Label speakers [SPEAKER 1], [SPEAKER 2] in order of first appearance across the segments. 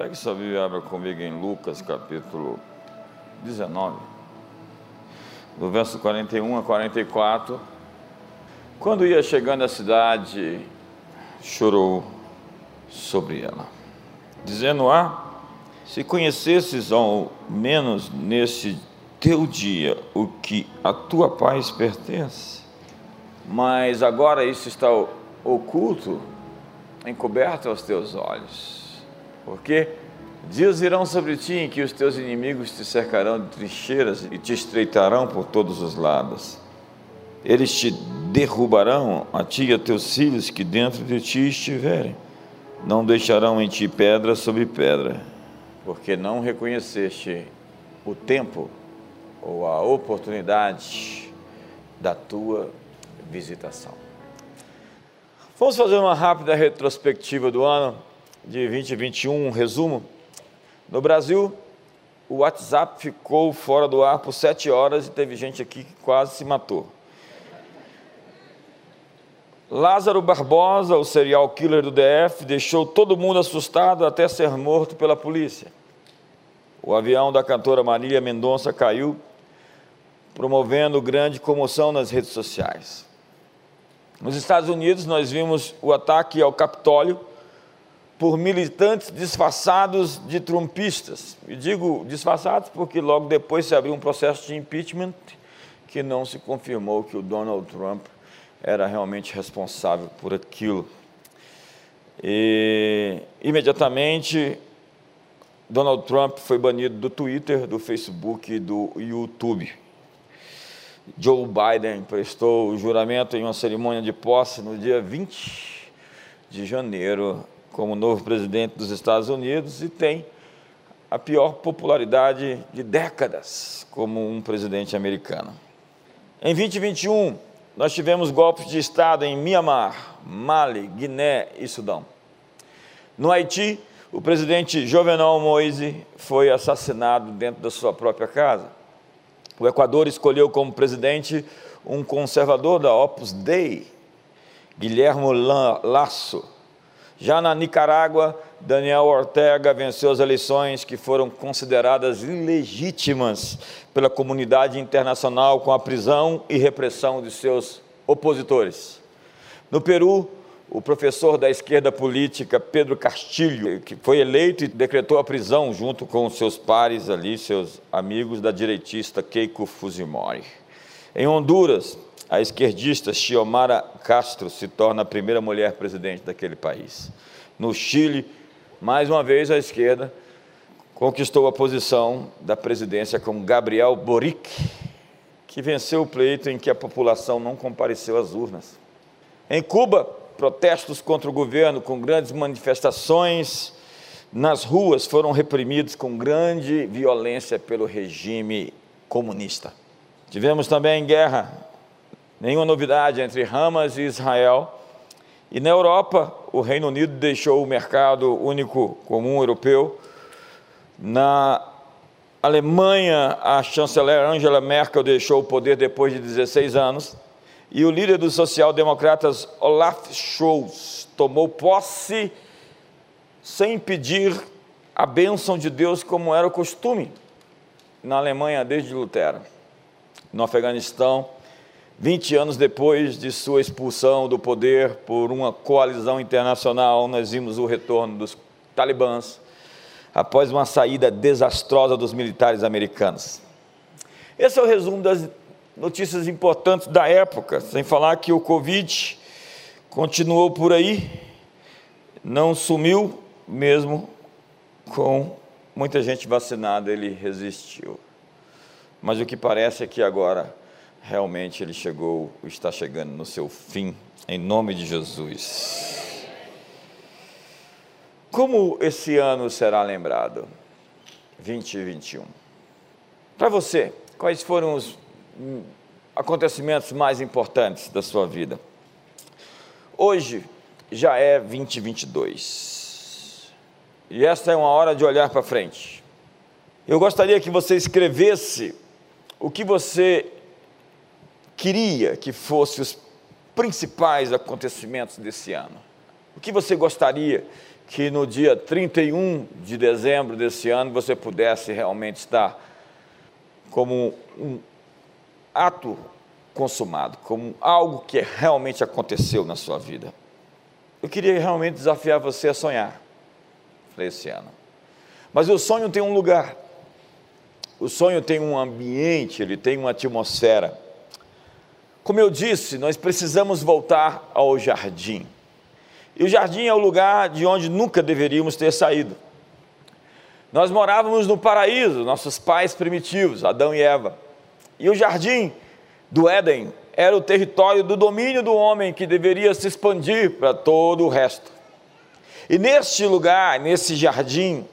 [SPEAKER 1] Pegue sua Bíblia e abra comigo em Lucas capítulo 19, do verso 41 a 44. Quando ia chegando à cidade, chorou sobre ela, dizendo: Ah, se conhecesses ao menos nesse teu dia o que a tua paz pertence, mas agora isso está oculto, encoberto aos teus olhos. Porque dias virão sobre ti em que os teus inimigos te cercarão de trincheiras e te estreitarão por todos os lados. Eles te derrubarão a ti e a teus filhos que dentro de ti estiverem. Não deixarão em ti pedra sobre pedra, porque não reconheceste o tempo ou a oportunidade da tua visitação. Vamos fazer uma rápida retrospectiva do ano de 2021, um resumo. No Brasil, o WhatsApp ficou fora do ar por sete horas e teve gente aqui que quase se matou. Lázaro Barbosa, o serial killer do DF, deixou todo mundo assustado até ser morto pela polícia. O avião da cantora Marília Mendonça caiu, promovendo grande comoção nas redes sociais. Nos Estados Unidos, nós vimos o ataque ao Capitólio por militantes disfarçados de trumpistas. E digo disfarçados porque logo depois se abriu um processo de impeachment que não se confirmou que o Donald Trump era realmente responsável por aquilo. E imediatamente Donald Trump foi banido do Twitter, do Facebook e do YouTube. Joe Biden prestou o juramento em uma cerimônia de posse no dia 20 de janeiro como novo presidente dos Estados Unidos e tem a pior popularidade de décadas como um presidente americano. Em 2021, nós tivemos golpes de Estado em Mianmar, Mali, Guiné e Sudão. No Haiti, o presidente Jovenel Moise foi assassinado dentro da sua própria casa. O Equador escolheu como presidente um conservador da Opus Dei, Guilhermo Lasso, já na Nicarágua, Daniel Ortega venceu as eleições que foram consideradas ilegítimas pela comunidade internacional com a prisão e repressão de seus opositores. No Peru, o professor da esquerda política Pedro Castilho, que foi eleito e decretou a prisão junto com seus pares ali, seus amigos da direitista Keiko Fujimori. Em Honduras, a esquerdista Xiomara Castro se torna a primeira mulher presidente daquele país. No Chile, mais uma vez a esquerda conquistou a posição da presidência com Gabriel Boric, que venceu o pleito em que a população não compareceu às urnas. Em Cuba, protestos contra o governo com grandes manifestações nas ruas foram reprimidos com grande violência pelo regime comunista. Tivemos também guerra nenhuma novidade entre Hamas e Israel. E na Europa, o Reino Unido deixou o mercado único comum europeu. Na Alemanha, a chanceler Angela Merkel deixou o poder depois de 16 anos. E o líder dos social-democratas, Olaf Scholz, tomou posse sem pedir a bênção de Deus, como era o costume na Alemanha desde Lutero. No Afeganistão, 20 anos depois de sua expulsão do poder por uma coalizão internacional, nós vimos o retorno dos talibãs após uma saída desastrosa dos militares americanos. Esse é o resumo das notícias importantes da época, sem falar que o Covid continuou por aí, não sumiu, mesmo com muita gente vacinada, ele resistiu. Mas o que parece é que agora realmente ele chegou, está chegando no seu fim, em nome de Jesus. Como esse ano será lembrado? 2021. Para você, quais foram os acontecimentos mais importantes da sua vida? Hoje já é 2022. E esta é uma hora de olhar para frente. Eu gostaria que você escrevesse o que você queria que fossem os principais acontecimentos desse ano? O que você gostaria que no dia 31 de dezembro desse ano você pudesse realmente estar como um ato consumado, como algo que realmente aconteceu na sua vida. Eu queria realmente desafiar você a sonhar para esse ano. Mas o sonho tem um lugar, o sonho tem um ambiente, ele tem uma atmosfera. Como eu disse, nós precisamos voltar ao jardim. E o jardim é o lugar de onde nunca deveríamos ter saído. Nós morávamos no paraíso, nossos pais primitivos, Adão e Eva. E o jardim do Éden era o território do domínio do homem que deveria se expandir para todo o resto. E neste lugar, nesse jardim,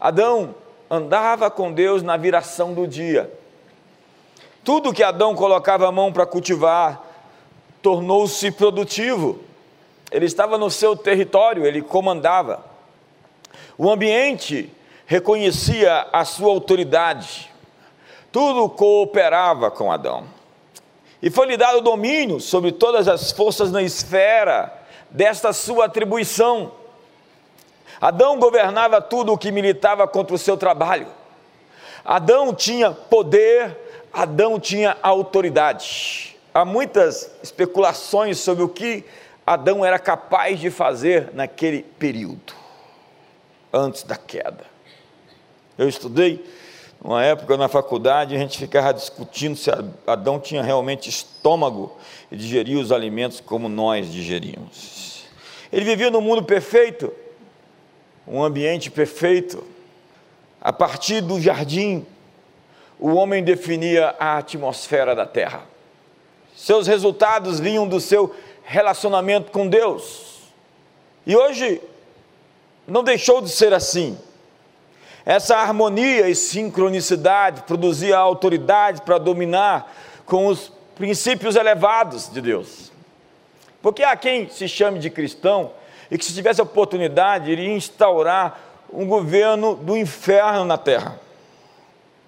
[SPEAKER 1] Adão andava com Deus na viração do dia. Tudo que Adão colocava a mão para cultivar tornou-se produtivo. Ele estava no seu território, ele comandava. O ambiente reconhecia a sua autoridade. Tudo cooperava com Adão. E foi-lhe dado domínio sobre todas as forças na esfera desta sua atribuição. Adão governava tudo o que militava contra o seu trabalho. Adão tinha poder, Adão tinha autoridade. Há muitas especulações sobre o que Adão era capaz de fazer naquele período, antes da queda. Eu estudei uma época na faculdade, a gente ficava discutindo se Adão tinha realmente estômago e digeria os alimentos como nós digerimos. Ele vivia num mundo perfeito, um ambiente perfeito. A partir do jardim, o homem definia a atmosfera da terra. Seus resultados vinham do seu relacionamento com Deus. E hoje não deixou de ser assim. Essa harmonia e sincronicidade produzia autoridade para dominar com os princípios elevados de Deus. Porque há quem se chame de cristão e que, se tivesse oportunidade, iria instaurar um governo do inferno na terra.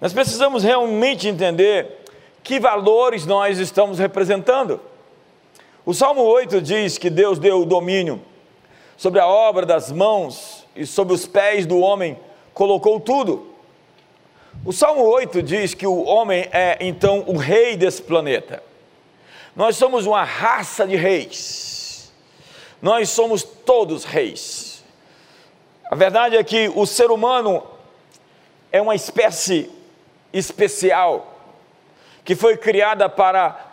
[SPEAKER 1] Nós precisamos realmente entender que valores nós estamos representando. O Salmo 8 diz que Deus deu o domínio sobre a obra das mãos e sobre os pés do homem colocou tudo. O Salmo 8 diz que o homem é então o rei desse planeta. Nós somos uma raça de reis. Nós somos todos reis. A verdade é que o ser humano é uma espécie especial que foi criada para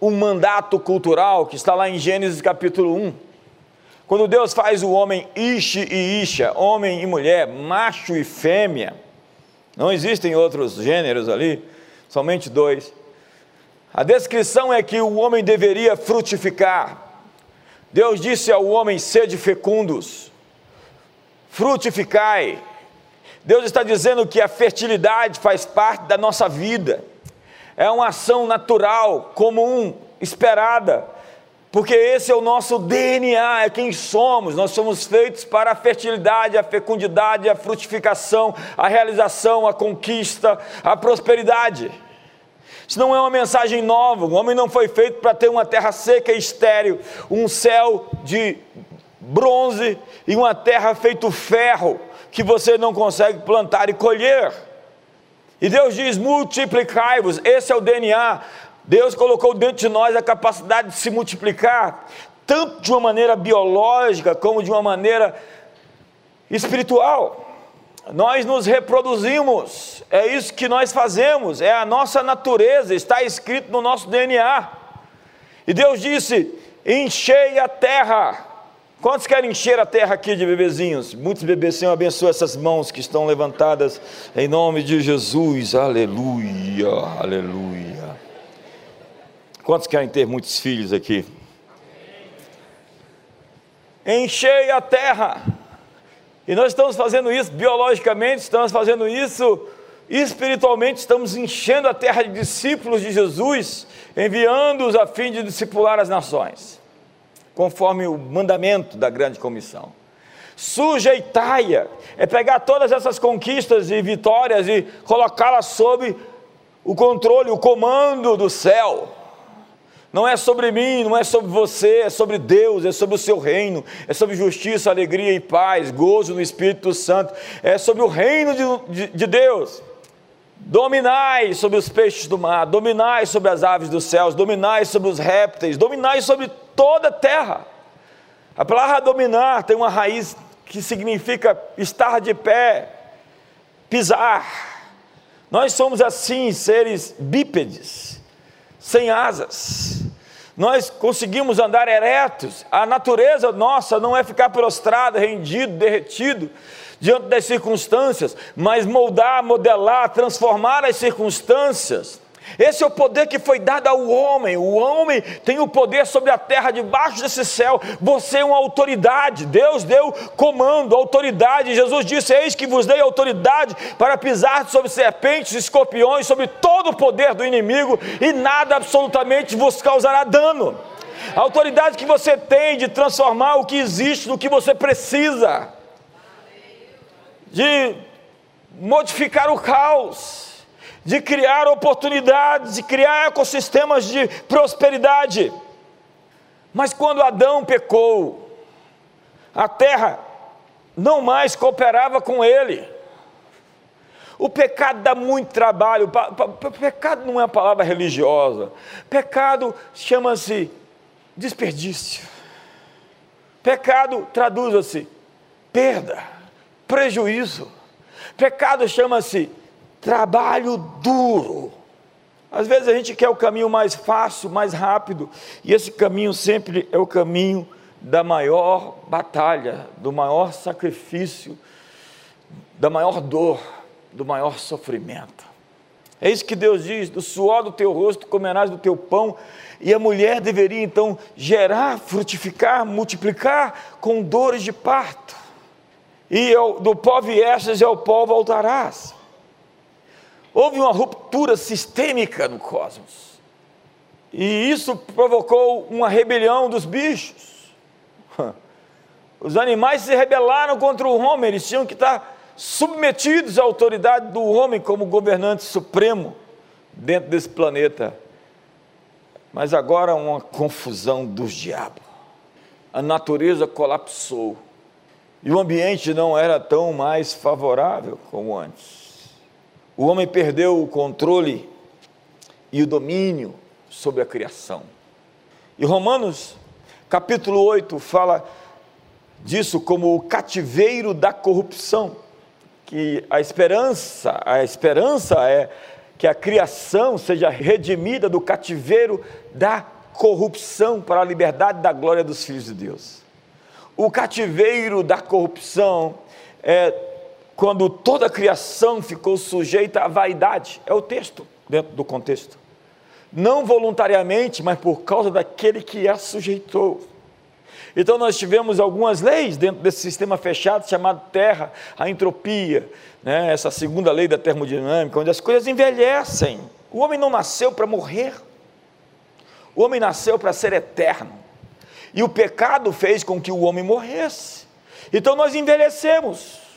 [SPEAKER 1] um mandato cultural que está lá em Gênesis capítulo 1 quando Deus faz o homem Ishi e Isha, homem e mulher, macho e fêmea, não existem outros gêneros ali, somente dois. A descrição é que o homem deveria frutificar. Deus disse ao homem: sede fecundos, frutificai. Deus está dizendo que a fertilidade faz parte da nossa vida, é uma ação natural, comum, esperada porque esse é o nosso DNA, é quem somos. Nós somos feitos para a fertilidade, a fecundidade, a frutificação, a realização, a conquista, a prosperidade. Isso não é uma mensagem nova. O homem não foi feito para ter uma terra seca e estéril, um céu de bronze e uma terra feito ferro que você não consegue plantar e colher. E Deus diz: multiplicai-vos, esse é o DNA. Deus colocou dentro de nós a capacidade de se multiplicar, tanto de uma maneira biológica como de uma maneira espiritual. Nós nos reproduzimos, é isso que nós fazemos, é a nossa natureza, está escrito no nosso DNA. E Deus disse: enchei a terra. Quantos querem encher a terra aqui de bebezinhos? Muitos bebês, Senhor, abençoa essas mãos que estão levantadas em nome de Jesus. Aleluia, aleluia. Quantos querem ter muitos filhos aqui? Enchei a terra. E nós estamos fazendo isso biologicamente, estamos fazendo isso espiritualmente, estamos enchendo a terra de discípulos de Jesus, enviando-os a fim de discipular as nações, conforme o mandamento da grande comissão. Sujeitai-a é pegar todas essas conquistas e vitórias e colocá-las sob o controle, o comando do céu Não é sobre mim, não é sobre você, é sobre Deus, é sobre o seu reino, é sobre justiça, alegria e paz, gozo no Espírito Santo, é sobre o reino de, de, de Deus. Dominai sobre os peixes do mar, dominai sobre as aves dos céus, dominai sobre os répteis, dominai sobre toda a terra. A palavra dominar tem uma raiz que significa estar de pé, pisar. Nós somos assim, seres bípedes, sem asas. Nós conseguimos andar eretos. A natureza nossa não é ficar prostrado, rendido, derretido diante das circunstâncias, mas moldar, modelar, transformar as circunstâncias esse é o poder que foi dado ao homem. O homem tem o poder sobre a terra, debaixo desse céu. Você é uma autoridade. Deus deu comando, autoridade. Jesus disse: Eis que vos dei autoridade para pisar sobre serpentes, escorpiões, sobre todo o poder do inimigo, e nada absolutamente vos causará dano. A autoridade que você tem de transformar o que existe no que você precisa, de modificar o caos de criar oportunidades, de criar ecossistemas de prosperidade. Mas quando Adão pecou, a terra não mais cooperava com ele. O pecado dá muito trabalho. Pecado não é uma palavra religiosa. Pecado chama-se desperdício. Pecado traduz-se perda, prejuízo. Pecado chama-se trabalho duro. Às vezes a gente quer o caminho mais fácil, mais rápido, e esse caminho sempre é o caminho da maior batalha, do maior sacrifício, da maior dor, do maior sofrimento. É isso que Deus diz: do suor do teu rosto comerás do teu pão, e a mulher deveria então gerar, frutificar, multiplicar com dores de parto, e do pó viestes e ao pó voltarás. Houve uma ruptura sistêmica no cosmos. E isso provocou uma rebelião dos bichos. Os animais se rebelaram contra o homem, eles tinham que estar submetidos à autoridade do homem como governante supremo dentro desse planeta. Mas agora uma confusão dos diabos. A natureza colapsou. E o ambiente não era tão mais favorável como antes. O homem perdeu o controle e o domínio sobre a criação. E Romanos, capítulo 8, fala disso como o cativeiro da corrupção, que a esperança, a esperança é que a criação seja redimida do cativeiro da corrupção para a liberdade da glória dos filhos de Deus. O cativeiro da corrupção é quando toda a criação ficou sujeita à vaidade. É o texto, dentro do contexto. Não voluntariamente, mas por causa daquele que a sujeitou. Então nós tivemos algumas leis dentro desse sistema fechado chamado terra, a entropia, né? essa segunda lei da termodinâmica, onde as coisas envelhecem. O homem não nasceu para morrer. O homem nasceu para ser eterno. E o pecado fez com que o homem morresse. Então nós envelhecemos.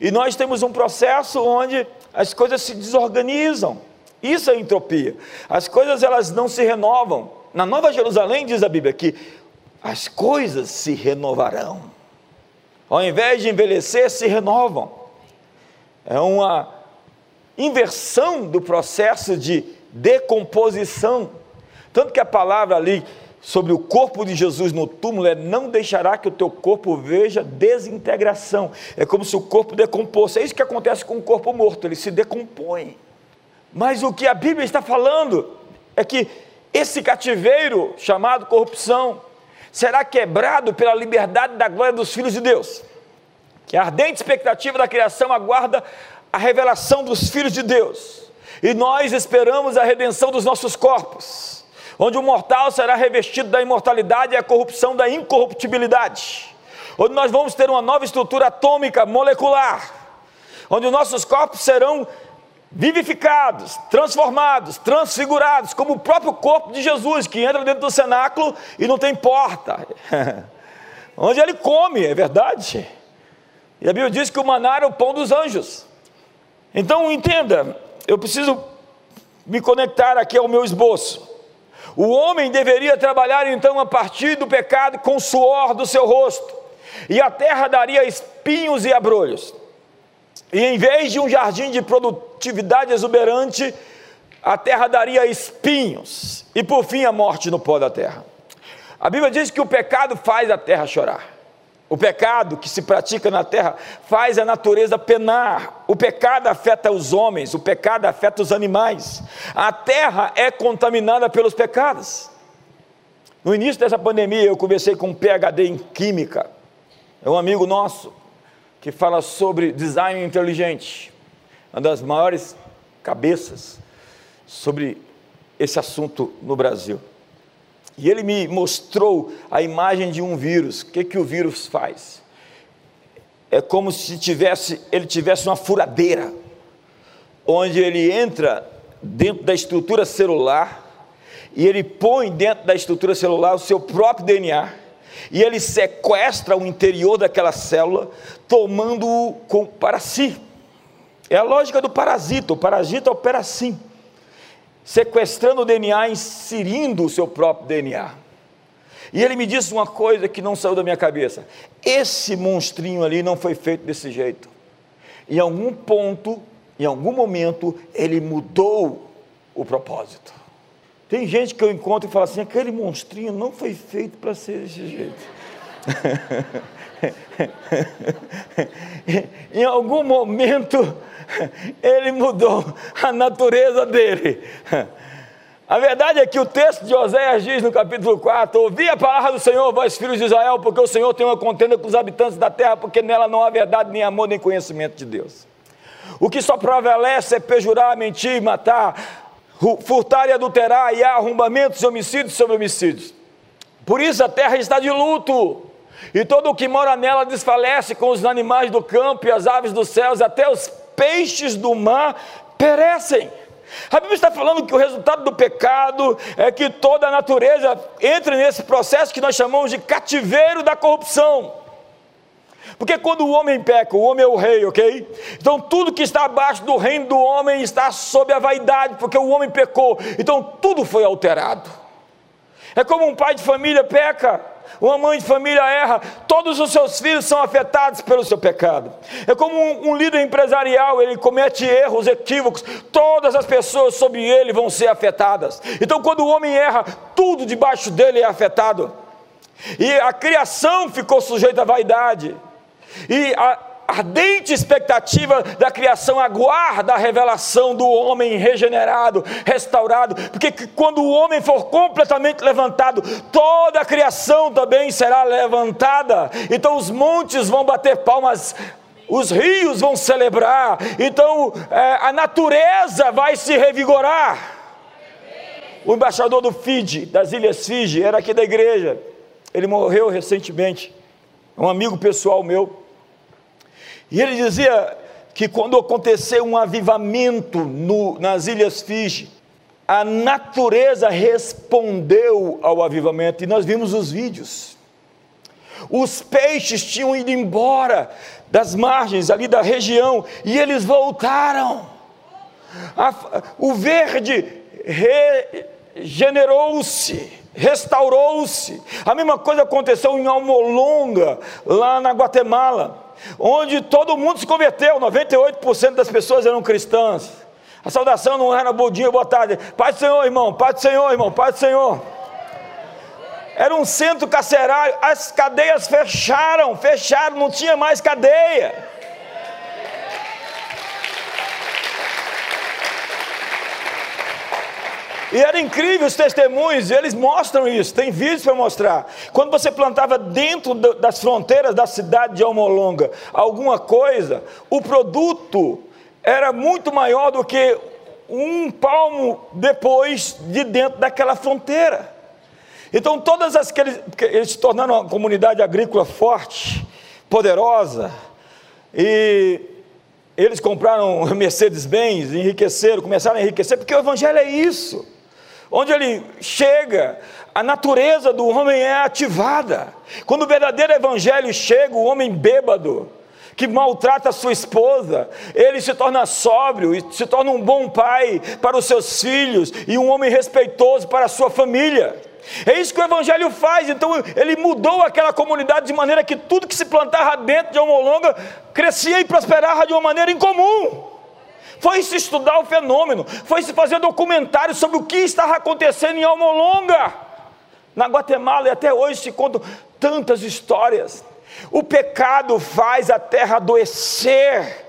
[SPEAKER 1] E nós temos um processo onde as coisas se desorganizam. Isso é entropia. As coisas elas não se renovam. Na Nova Jerusalém diz a Bíblia que as coisas se renovarão. Ao invés de envelhecer, se renovam. É uma inversão do processo de decomposição. Tanto que a palavra ali sobre o corpo de Jesus no túmulo é: não deixará que o teu corpo veja desintegração. É como se o corpo decomposse. É isso que acontece com o corpo morto, ele se decompõe. Mas o que a Bíblia está falando é que esse cativeiro chamado corrupção será quebrado pela liberdade da glória dos filhos de Deus. Que a ardente expectativa da criação aguarda a revelação dos filhos de Deus. E nós esperamos a redenção dos nossos corpos onde o mortal será revestido da imortalidade e a corrupção da incorruptibilidade, onde nós vamos ter uma nova estrutura atômica molecular, onde os nossos corpos serão vivificados, transformados, transfigurados, como o próprio corpo de Jesus, que entra dentro do cenáculo e não tem porta, onde ele come, é verdade. E a Bíblia diz que o maná era o pão dos anjos. Então entenda, eu preciso me conectar aqui ao meu esboço. O homem deveria trabalhar então a partir do pecado com o suor do seu rosto, e a terra daria espinhos e abrolhos. E em vez de um jardim de produtividade exuberante, a terra daria espinhos, e por fim a morte no pó da terra. A Bíblia diz que o pecado faz a terra chorar. O pecado que se pratica na terra faz a natureza penar. O pecado afeta os homens, o pecado afeta os animais. A terra é contaminada pelos pecados. No início dessa pandemia, eu conversei com um PhD em Química, é um amigo nosso, que fala sobre design inteligente, uma das maiores cabeças sobre esse assunto no Brasil. E ele me mostrou a imagem de um vírus. O que, que o vírus faz? É como se tivesse, ele tivesse uma furadeira, onde ele entra dentro da estrutura celular e ele põe dentro da estrutura celular o seu próprio DNA e ele sequestra o interior daquela célula, tomando-o para si. É a lógica do parasita. O parasita opera assim sequestrando o DNA, inserindo o seu próprio DNA. E ele me disse uma coisa que não saiu da minha cabeça: esse monstrinho ali não foi feito desse jeito. Em algum ponto, em algum momento, ele mudou o propósito. Tem gente que eu encontro e fala assim: aquele monstrinho não foi feito para ser desse jeito. em algum momento, ele mudou a natureza dele. A verdade é que o texto de Oséias diz no capítulo 4: Ouvi a palavra do Senhor, vós filhos de Israel, porque o Senhor tem uma contenda com os habitantes da terra, porque nela não há verdade, nem amor, nem conhecimento de Deus. O que só prevalece é pejurar, mentir, matar, furtar e adulterar, e há arrombamentos e homicídios sobre homicídios. Por isso a terra está de luto, e todo o que mora nela desfalece com os animais do campo e as aves dos céus, até os peixes do mar perecem. A Bíblia está falando que o resultado do pecado é que toda a natureza entre nesse processo que nós chamamos de cativeiro da corrupção. Porque quando o homem peca, o homem é o rei, ok? Então tudo que está abaixo do reino do homem está sob a vaidade, porque o homem pecou. Então tudo foi alterado. É como um pai de família peca, uma mãe de família erra, todos os seus filhos são afetados pelo seu pecado. É como um, um, líder empresarial, ele comete erros, equívocos, todas as pessoas sob ele vão ser afetadas. Então, quando o homem erra, tudo debaixo dele é afetado. E a criação ficou sujeita à vaidade. E a, ardente expectativa da criação aguarda a revelação do homem regenerado, restaurado, porque quando o homem for completamente levantado, toda a criação também será levantada. Então os montes vão bater palmas os rios vão celebrar, então é, a natureza vai se revigorar. O embaixador do Fiji, das Ilhas Fiji, era aqui da igreja, ele morreu recentemente, um amigo pessoal meu. E ele dizia que quando aconteceu um avivamento no, nas Ilhas Fiji, a natureza respondeu ao avivamento, e nós vimos os vídeos. Os peixes tinham ido embora das margens ali da região, e eles voltaram. A, o verde regenerou-se, restaurou-se. A mesma coisa aconteceu em Almolonga, lá na Guatemala onde todo mundo se converteu, 98% das pessoas eram cristãs. A saudação não era bom dia, boa tarde. Pai do Senhor, irmão, Pai do Senhor, irmão, Pai do Senhor. Era um centro carcerário, as cadeias fecharam, fecharam, não tinha mais cadeia. E era incrível os testemunhos, eles mostram isso, tem vídeos para mostrar. Quando você plantava dentro das fronteiras da cidade de Almolonga alguma coisa, o produto era muito maior do que um palmo depois de dentro daquela fronteira. Então, todas as que eles, eles se tornaram uma comunidade agrícola forte, poderosa, e eles compraram Mercedes-Benz, enriqueceram, começaram a enriquecer, porque o Evangelho é isso. Onde ele chega, a natureza do homem é ativada. Quando o verdadeiro evangelho chega, o homem bêbado, que maltrata a sua esposa, ele se torna sóbrio e se torna um bom pai para os seus filhos e um homem respeitoso para a sua família. É isso que o Evangelho faz. Então, ele mudou aquela comunidade de maneira que tudo que se plantava dentro de Almolonga crescia e prosperava de uma maneira incomum. Foi se estudar o fenômeno, foi se fazer documentários sobre o que estava acontecendo em Almolonga. Na Guatemala e até hoje se contam tantas histórias. O pecado faz a terra adoecer.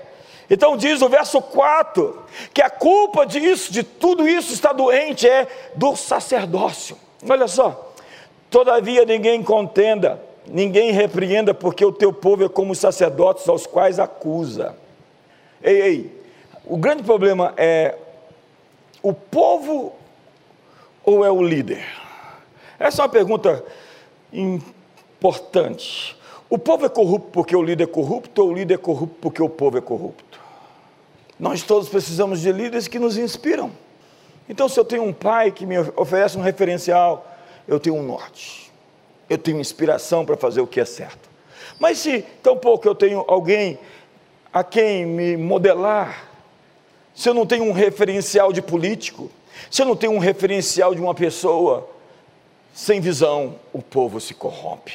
[SPEAKER 1] Então diz o verso 4 que a culpa disso, de tudo isso está doente é do sacerdócio. Olha só. Todavia ninguém contenda, ninguém repreenda, porque o teu povo é como os sacerdotes aos quais acusa. Ei, ei, o grande problema é o povo ou é o líder? Essa é uma pergunta importante. O povo é corrupto porque o líder é corrupto ou o líder é corrupto porque o povo é corrupto? Nós todos precisamos de líderes que nos inspiram. Então, se eu tenho um pai que me oferece um referencial, eu tenho um norte. Eu tenho inspiração para fazer o que é certo. Mas se tampouco eu tenho alguém a quem me modelar, se eu não tenho um referencial de político, se eu não tenho um referencial de uma pessoa sem visão, o povo se corrompe.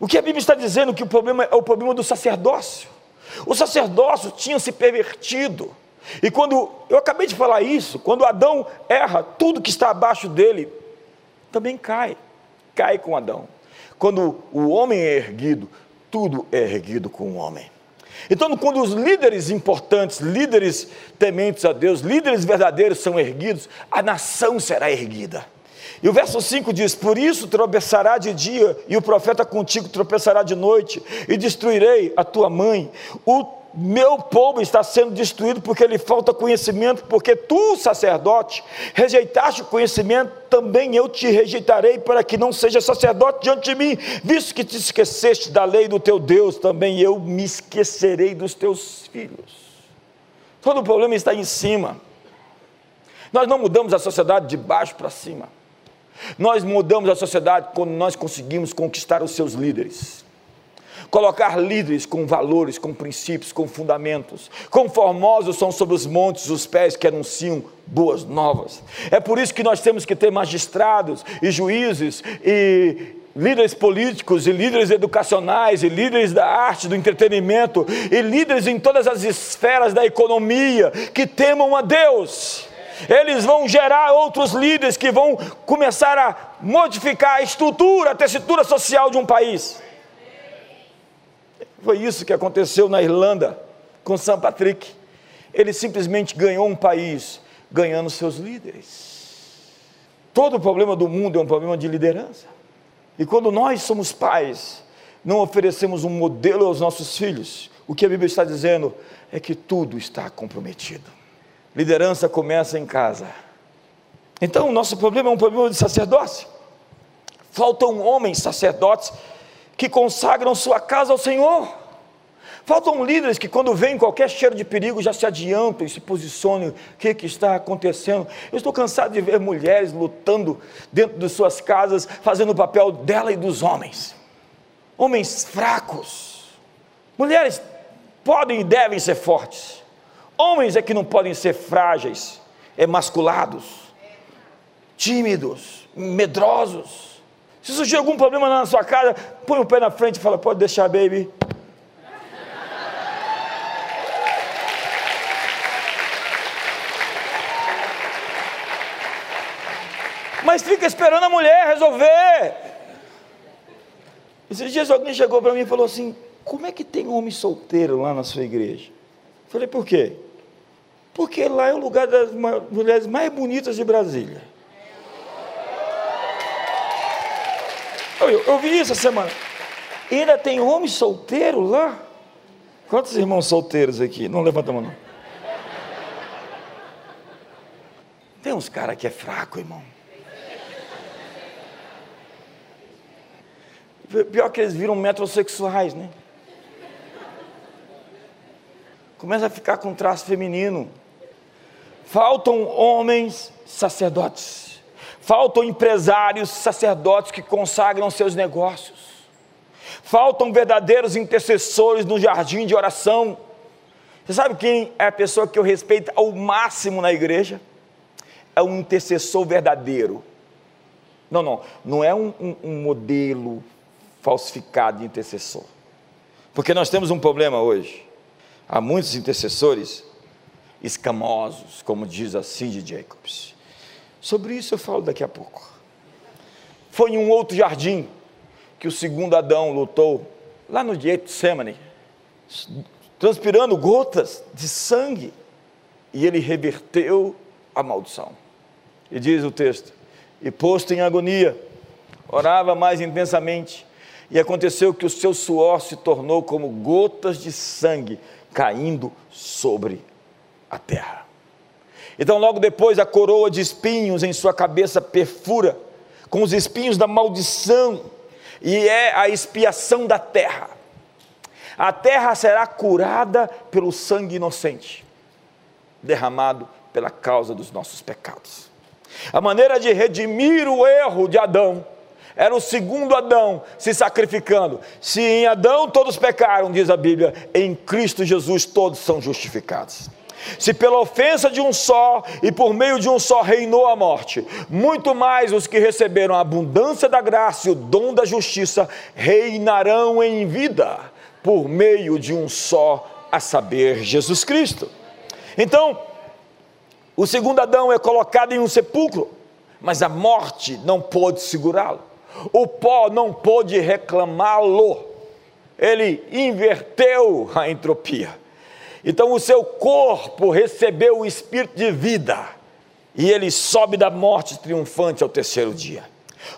[SPEAKER 1] O que a Bíblia está dizendo que o problema é o problema do sacerdócio. O sacerdócio tinha se pervertido. E quando eu acabei de falar isso, quando Adão erra, tudo que está abaixo dele também cai. Cai com Adão. Quando o homem é erguido, tudo é erguido com o homem. Então, quando os líderes importantes, líderes tementes a Deus, líderes verdadeiros são erguidos, a nação será erguida. E o verso 5 diz: Por isso tropeçará de dia, e o profeta contigo tropeçará de noite, e destruirei a tua mãe. O meu povo está sendo destruído porque lhe falta conhecimento, porque tu, sacerdote, rejeitaste o conhecimento, também eu te rejeitarei para que não seja sacerdote diante de mim, visto que te esqueceste da lei do teu Deus, também eu me esquecerei dos teus filhos. Todo o problema está em cima. Nós não mudamos a sociedade de baixo para cima. Nós mudamos a sociedade quando nós conseguimos conquistar os seus líderes colocar líderes com valores, com princípios, com fundamentos. Conformosos são sobre os montes os pés que anunciam boas novas. É por isso que nós temos que ter magistrados e juízes e líderes políticos e líderes educacionais e líderes da arte, do entretenimento e líderes em todas as esferas da economia que temam a Deus. Eles vão gerar outros líderes que vão começar a modificar a estrutura, a textura social de um país. Foi isso que aconteceu na Irlanda com São Patrick. Ele simplesmente ganhou um país ganhando seus líderes. Todo o problema do mundo é um problema de liderança. E quando nós somos pais, não oferecemos um modelo aos nossos filhos, o que a Bíblia está dizendo é que tudo está comprometido. Liderança começa em casa. Então, o nosso problema é um problema de sacerdócio. Faltam homens sacerdotes que consagram sua casa ao Senhor. Faltam líderes que, quando vem qualquer cheiro de perigo, já se adiantam e se posicionam. O que, que está acontecendo? Eu estou cansado de ver mulheres lutando dentro de suas casas, fazendo o papel dela e dos homens. Homens fracos. Mulheres podem e devem ser fortes. Homens é que não podem ser frágeis, emasculados, tímidos, medrosos. Se surgir algum problema na sua casa, põe o pé na frente e fala: pode deixar, baby. Mas fica esperando a mulher resolver. Esses dias alguém chegou para mim e falou assim: Como é que tem homem solteiro lá na sua igreja? Falei: Por quê? Porque lá é o lugar das mulheres mais bonitas de Brasília. Eu, eu vi isso essa semana. Ainda tem homem solteiro lá? Quantos irmãos solteiros aqui? Não levanta a mão, não. Tem uns caras que é fraco, irmão. Pior que eles viram metrosexuais, né? Começa a ficar com traço feminino. Faltam homens sacerdotes. Faltam empresários, sacerdotes que consagram seus negócios. Faltam verdadeiros intercessores no jardim de oração. Você sabe quem é a pessoa que eu respeito ao máximo na igreja? É um intercessor verdadeiro. Não, não, não é um, um, um modelo falsificado de intercessor. Porque nós temos um problema hoje. Há muitos intercessores escamosos, como diz a Cindy Jacobs. Sobre isso eu falo daqui a pouco. Foi em um outro jardim que o segundo Adão lutou, lá no Getsemane, transpirando gotas de sangue, e ele reverteu a maldição. E diz o texto: e posto em agonia, orava mais intensamente, e aconteceu que o seu suor se tornou como gotas de sangue caindo sobre a terra. Então, logo depois, a coroa de espinhos em sua cabeça perfura, com os espinhos da maldição, e é a expiação da terra. A terra será curada pelo sangue inocente, derramado pela causa dos nossos pecados. A maneira de redimir o erro de Adão era o segundo Adão se sacrificando. Se em Adão todos pecaram, diz a Bíblia, em Cristo Jesus todos são justificados. Se pela ofensa de um só e por meio de um só reinou a morte, muito mais os que receberam a abundância da graça e o dom da justiça reinarão em vida por meio de um só, a saber, Jesus Cristo. Então, o segundo Adão é colocado em um sepulcro, mas a morte não pôde segurá-lo. O pó não pôde reclamá-lo. Ele inverteu a entropia. Então o seu corpo recebeu o espírito de vida e ele sobe da morte triunfante ao terceiro dia.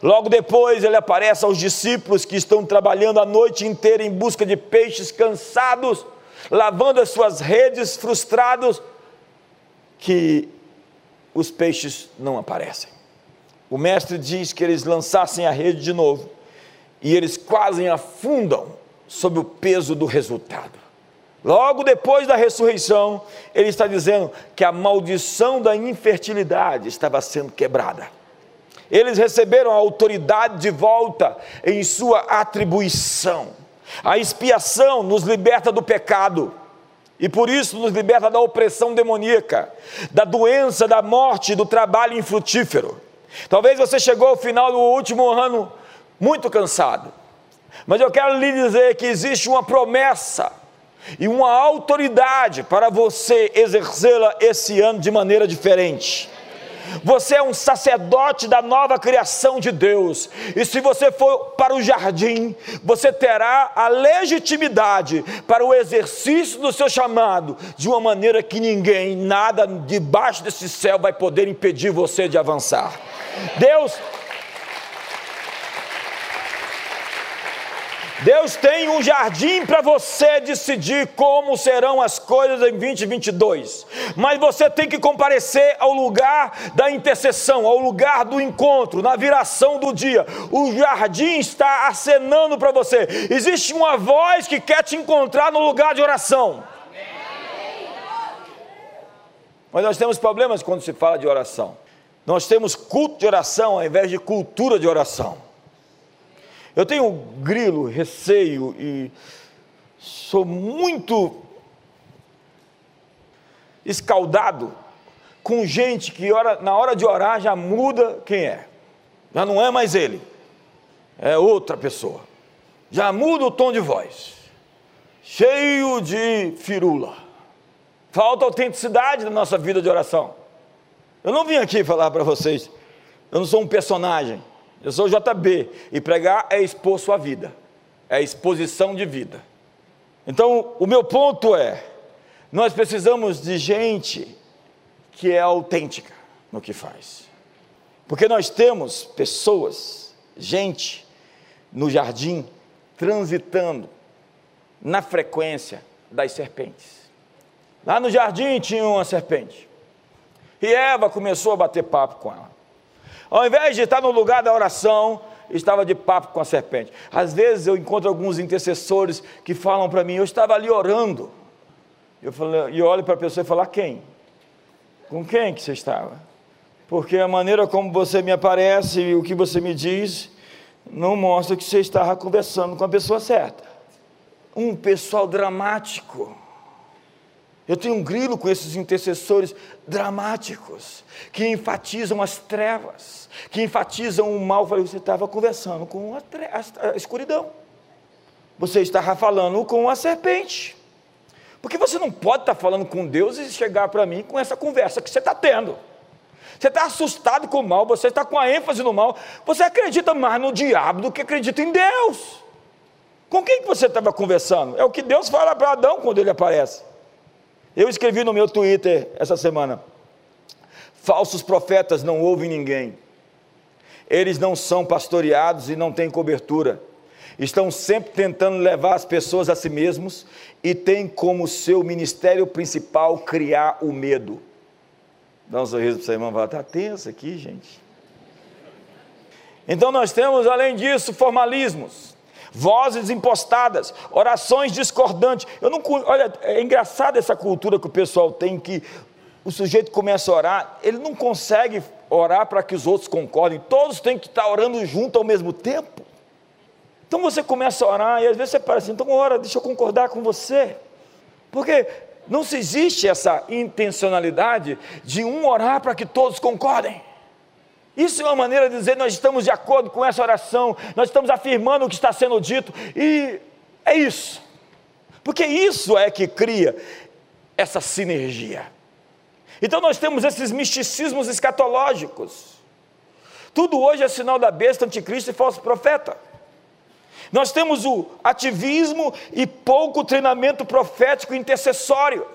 [SPEAKER 1] Logo depois ele aparece aos discípulos que estão trabalhando a noite inteira em busca de peixes cansados, lavando as suas redes frustrados que os peixes não aparecem. O mestre diz que eles lançassem a rede de novo e eles quase afundam sob o peso do resultado. Logo depois da ressurreição, ele está dizendo que a maldição da infertilidade estava sendo quebrada. Eles receberam a autoridade de volta em sua atribuição. A expiação nos liberta do pecado e por isso nos liberta da opressão demoníaca, da doença, da morte, do trabalho infrutífero. Talvez você chegou ao final do último ano muito cansado, mas eu quero lhe dizer que existe uma promessa e uma autoridade para você exercê-la esse ano de maneira diferente. Você é um sacerdote da nova criação de Deus. E se você for para o jardim, você terá a legitimidade para o exercício do seu chamado, de uma maneira que ninguém, nada debaixo desse céu vai poder impedir você de avançar. Deus Deus tem um jardim para você decidir como serão as coisas em 2022, mas você tem que comparecer ao lugar da intercessão, ao lugar do encontro, na viração do dia. O jardim está acenando para você. Existe uma voz que quer te encontrar no lugar de oração. Mas nós temos problemas quando se fala de oração. Nós temos culto de oração ao invés de cultura de oração. Eu tenho grilo, receio e sou muito escaldado com gente que ora, na hora de orar já muda quem é. Já não é mais ele, é outra pessoa. Já muda o tom de voz, cheio de firula. Falta autenticidade na nossa vida de oração. Eu não vim aqui falar para vocês, eu não sou um personagem. Eu sou JB e pregar é expor sua vida, é exposição de vida. Então, o meu ponto é: nós precisamos de gente que é autêntica no que faz. Porque nós temos pessoas, gente, no jardim, transitando na frequência das serpentes. Lá no jardim tinha uma serpente. E Eva começou a bater papo com ela. Ao invés de estar no lugar da oração, estava de papo com a serpente. Às vezes eu encontro alguns intercessores que falam para mim, eu estava ali orando. Eu falo, e olho para a pessoa e falo, quem? Com quem que você estava? Porque a maneira como você me aparece e o que você me diz não mostra que você estava conversando com a pessoa certa. Um pessoal dramático. Eu tenho um grilo com esses intercessores dramáticos, que enfatizam as trevas, que enfatizam o mal. Eu falei, você estava conversando com a, a, a escuridão. Você estava falando com a serpente. Porque você não pode estar falando com Deus e chegar para mim com essa conversa que você está tendo. Você está assustado com o mal, você está com a ênfase no mal, você acredita mais no diabo do que acredita em Deus. Com quem que você estava conversando? É o que Deus fala para Adão quando ele aparece. Eu escrevi no meu Twitter essa semana: falsos profetas não ouvem ninguém, eles não são pastoreados e não têm cobertura, estão sempre tentando levar as pessoas a si mesmos e têm como seu ministério principal criar o medo. Dá um sorriso para você, irmão, fala, está tenso aqui, gente. Então nós temos, além disso, formalismos, vozes impostadas, orações discordantes. Eu não, olha, é engraçado essa cultura que o pessoal tem que o sujeito começa a orar, ele não consegue orar para que os outros concordem, todos têm que estar orando junto ao mesmo tempo. Então você começa a orar e às vezes você parece, assim, então ora, deixa eu concordar com você. Porque não se existe essa intencionalidade de um orar para que todos concordem. Isso é uma maneira de dizer nós estamos de acordo com essa oração, nós estamos afirmando o que está sendo dito, e é isso. Porque isso é que cria essa sinergia. Então nós temos esses misticismos escatológicos. Tudo hoje é sinal da besta, anticristo e falso profeta. Nós temos o ativismo e pouco treinamento profético intercessório.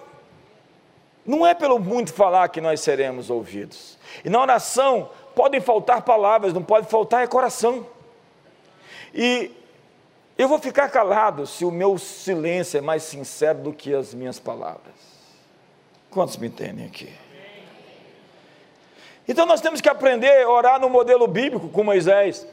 [SPEAKER 1] Não é pelo muito falar que nós seremos ouvidos. E na oração podem faltar palavras, não pode faltar é coração. E eu vou ficar calado se o meu silêncio é mais sincero do que as minhas palavras. Quantos me entendem aqui? Então nós temos que aprender a orar no modelo bíblico com Moisés,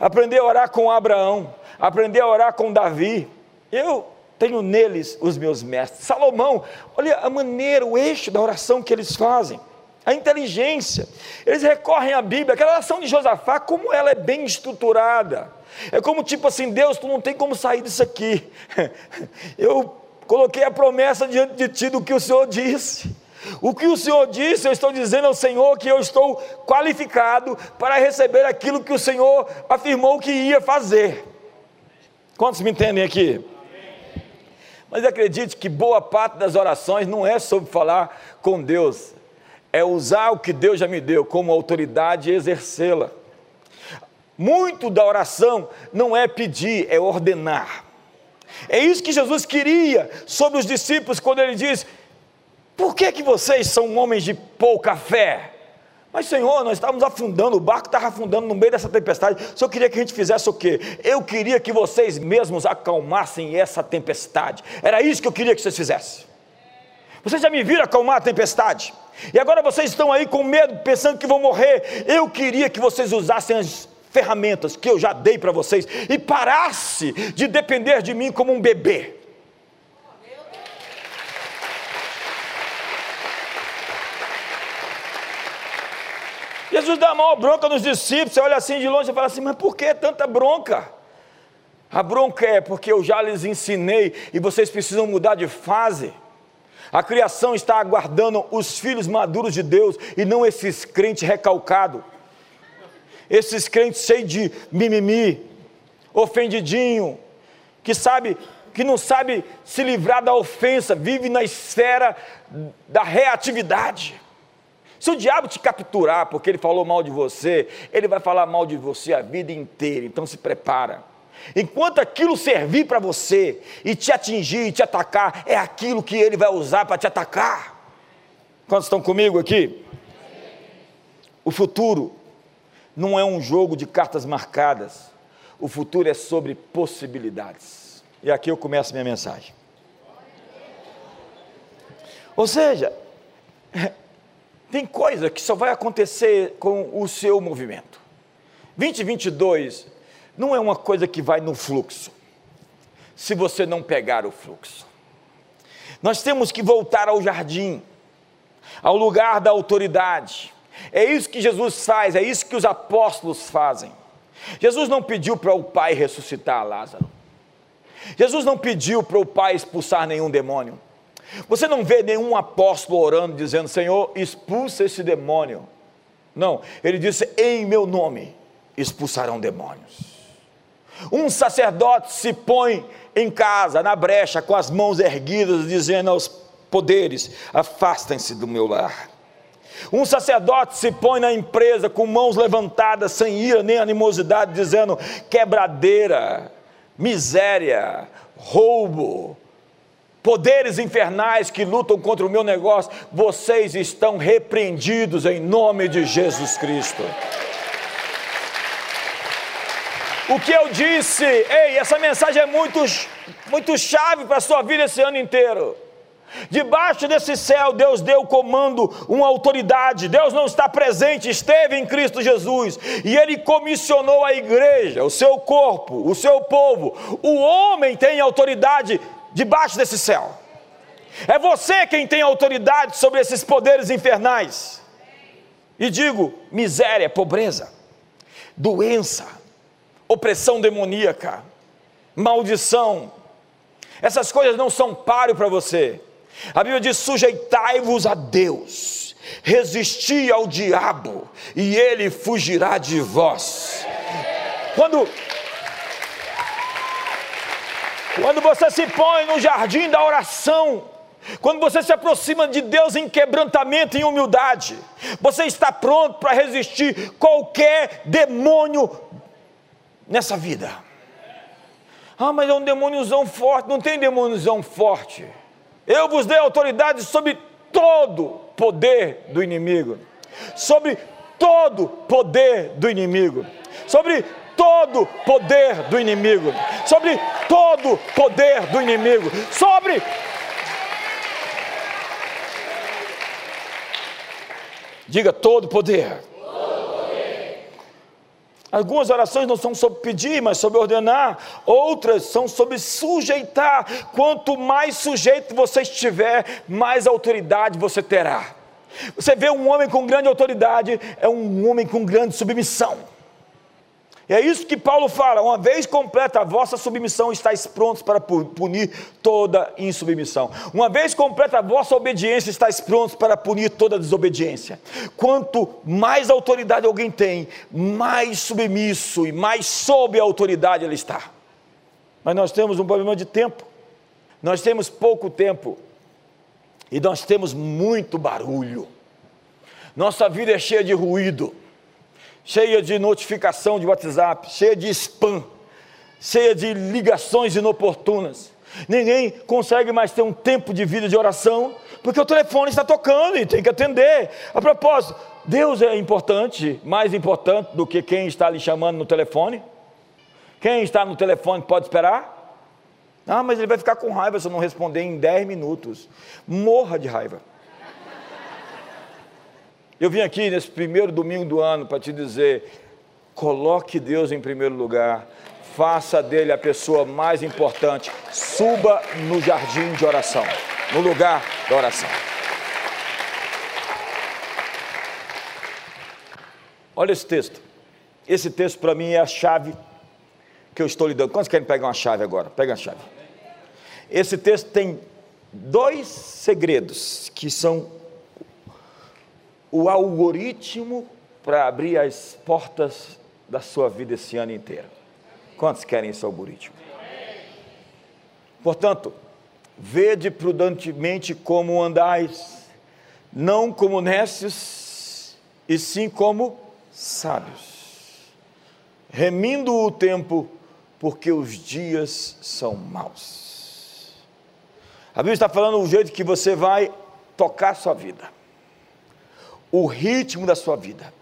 [SPEAKER 1] aprender a orar com Abraão, aprender a orar com Davi. Eu tenho neles os meus mestres. Salomão, olha a maneira, o eixo da oração que eles fazem, a inteligência. Eles recorrem à Bíblia, aquela oração de Josafá, como ela é bem estruturada. É como tipo assim, Deus, tu não tem como sair disso aqui. Eu coloquei a promessa diante de ti do que o Senhor disse. O que o Senhor disse, eu estou dizendo ao Senhor que eu estou qualificado para receber aquilo que o Senhor afirmou que ia fazer. Quantos me entendem aqui? Mas acredite que boa parte das orações não é sobre falar com Deus, é usar o que Deus já me deu como autoridade e exercê-la. Muito da oração não é pedir, é ordenar. É isso que Jesus queria sobre os discípulos quando ele diz: Por que que vocês são homens de pouca fé? Mas, Senhor, nós estávamos afundando, o barco estava afundando no meio dessa tempestade. O Senhor queria que a gente fizesse o quê? Eu queria que vocês mesmos acalmassem essa tempestade. Era isso que eu queria que vocês fizessem. Vocês já me viram acalmar a tempestade? E agora vocês estão aí com medo, pensando que vão morrer. Eu queria que vocês usassem as ferramentas que eu já dei para vocês e parasse de depender de mim como um bebê. Jesus dá a maior bronca nos discípulos, você olha assim de longe e fala assim, mas por que tanta bronca? A bronca é porque eu já lhes ensinei e vocês precisam mudar de fase. A criação está aguardando os filhos maduros de Deus e não esses crentes recalcados. Esses crentes cheios de mimimi, ofendidinho, que sabe que não sabe se livrar da ofensa, vive na esfera da reatividade. Se o diabo te capturar porque ele falou mal de você, ele vai falar mal de você a vida inteira, então se prepara. Enquanto aquilo servir para você e te atingir e te atacar, é aquilo que ele vai usar para te atacar. Quantos estão comigo aqui? O futuro não é um jogo de cartas marcadas. O futuro é sobre possibilidades. E aqui eu começo minha mensagem. Ou seja, tem coisa que só vai acontecer com o seu movimento. 2022 não é uma coisa que vai no fluxo, se você não pegar o fluxo. Nós temos que voltar ao jardim, ao lugar da autoridade. É isso que Jesus faz, é isso que os apóstolos fazem. Jesus não pediu para o pai ressuscitar Lázaro. Jesus não pediu para o pai expulsar nenhum demônio. Você não vê nenhum apóstolo orando dizendo: Senhor, expulsa esse demônio. Não, ele disse: Em meu nome expulsarão demônios. Um sacerdote se põe em casa, na brecha, com as mãos erguidas, dizendo aos poderes: Afastem-se do meu lar. Um sacerdote se põe na empresa com mãos levantadas, sem ira nem animosidade, dizendo: quebradeira, miséria, roubo, poderes infernais que lutam contra o meu negócio, vocês estão repreendidos em nome de Jesus Cristo. O que eu disse, ei, essa mensagem é muito, muito chave para a sua vida esse ano inteiro. Debaixo desse céu, Deus deu comando, uma autoridade. Deus não está presente, esteve em Cristo Jesus. E Ele comissionou a igreja, o seu corpo, o seu povo. O homem tem autoridade debaixo desse céu. É você quem tem autoridade sobre esses poderes infernais. E digo: miséria, pobreza, doença, opressão demoníaca, maldição. Essas coisas não são páreo para você. A Bíblia diz: sujeitai-vos a Deus, resisti ao diabo, e ele fugirá de vós. Quando, quando você se põe no jardim da oração, quando você se aproxima de Deus em quebrantamento, em humildade, você está pronto para resistir qualquer demônio nessa vida. Ah, mas é um demôniozão forte. Não tem demôniozão forte. Eu vos dei autoridade sobre todo poder do inimigo, sobre todo poder do inimigo, sobre todo poder do inimigo, sobre todo poder do inimigo, sobre Diga todo poder. Algumas orações não são sobre pedir, mas sobre ordenar. Outras são sobre sujeitar. Quanto mais sujeito você estiver, mais autoridade você terá. Você vê um homem com grande autoridade, é um homem com grande submissão. E é isso que Paulo fala: uma vez completa a vossa submissão, estáis prontos para punir toda insubmissão. Uma vez completa a vossa obediência, estáis prontos para punir toda desobediência. Quanto mais autoridade alguém tem, mais submisso e mais sob a autoridade ele está. Mas nós temos um problema de tempo. Nós temos pouco tempo e nós temos muito barulho. Nossa vida é cheia de ruído cheia de notificação de WhatsApp, cheia de spam, cheia de ligações inoportunas. Ninguém consegue mais ter um tempo de vida de oração, porque o telefone está tocando e tem que atender. A propósito, Deus é importante, mais importante do que quem está lhe chamando no telefone? Quem está no telefone pode esperar? Ah, mas ele vai ficar com raiva se eu não responder em 10 minutos. Morra de raiva. Eu vim aqui nesse primeiro domingo do ano para te dizer: coloque Deus em primeiro lugar, faça dele a pessoa mais importante, suba no jardim de oração, no lugar da oração. Olha esse texto. Esse texto para mim é a chave que eu estou lhe dando. Quantos querem pegar uma chave agora? Pega a chave. Esse texto tem dois segredos que são o algoritmo para abrir as portas da sua vida esse ano inteiro. Quantos querem esse algoritmo? Portanto, vede prudentemente como andais, não como nécios, e sim como sábios, remindo o tempo, porque os dias são maus. A Bíblia está falando o jeito que você vai tocar sua vida o ritmo da sua vida.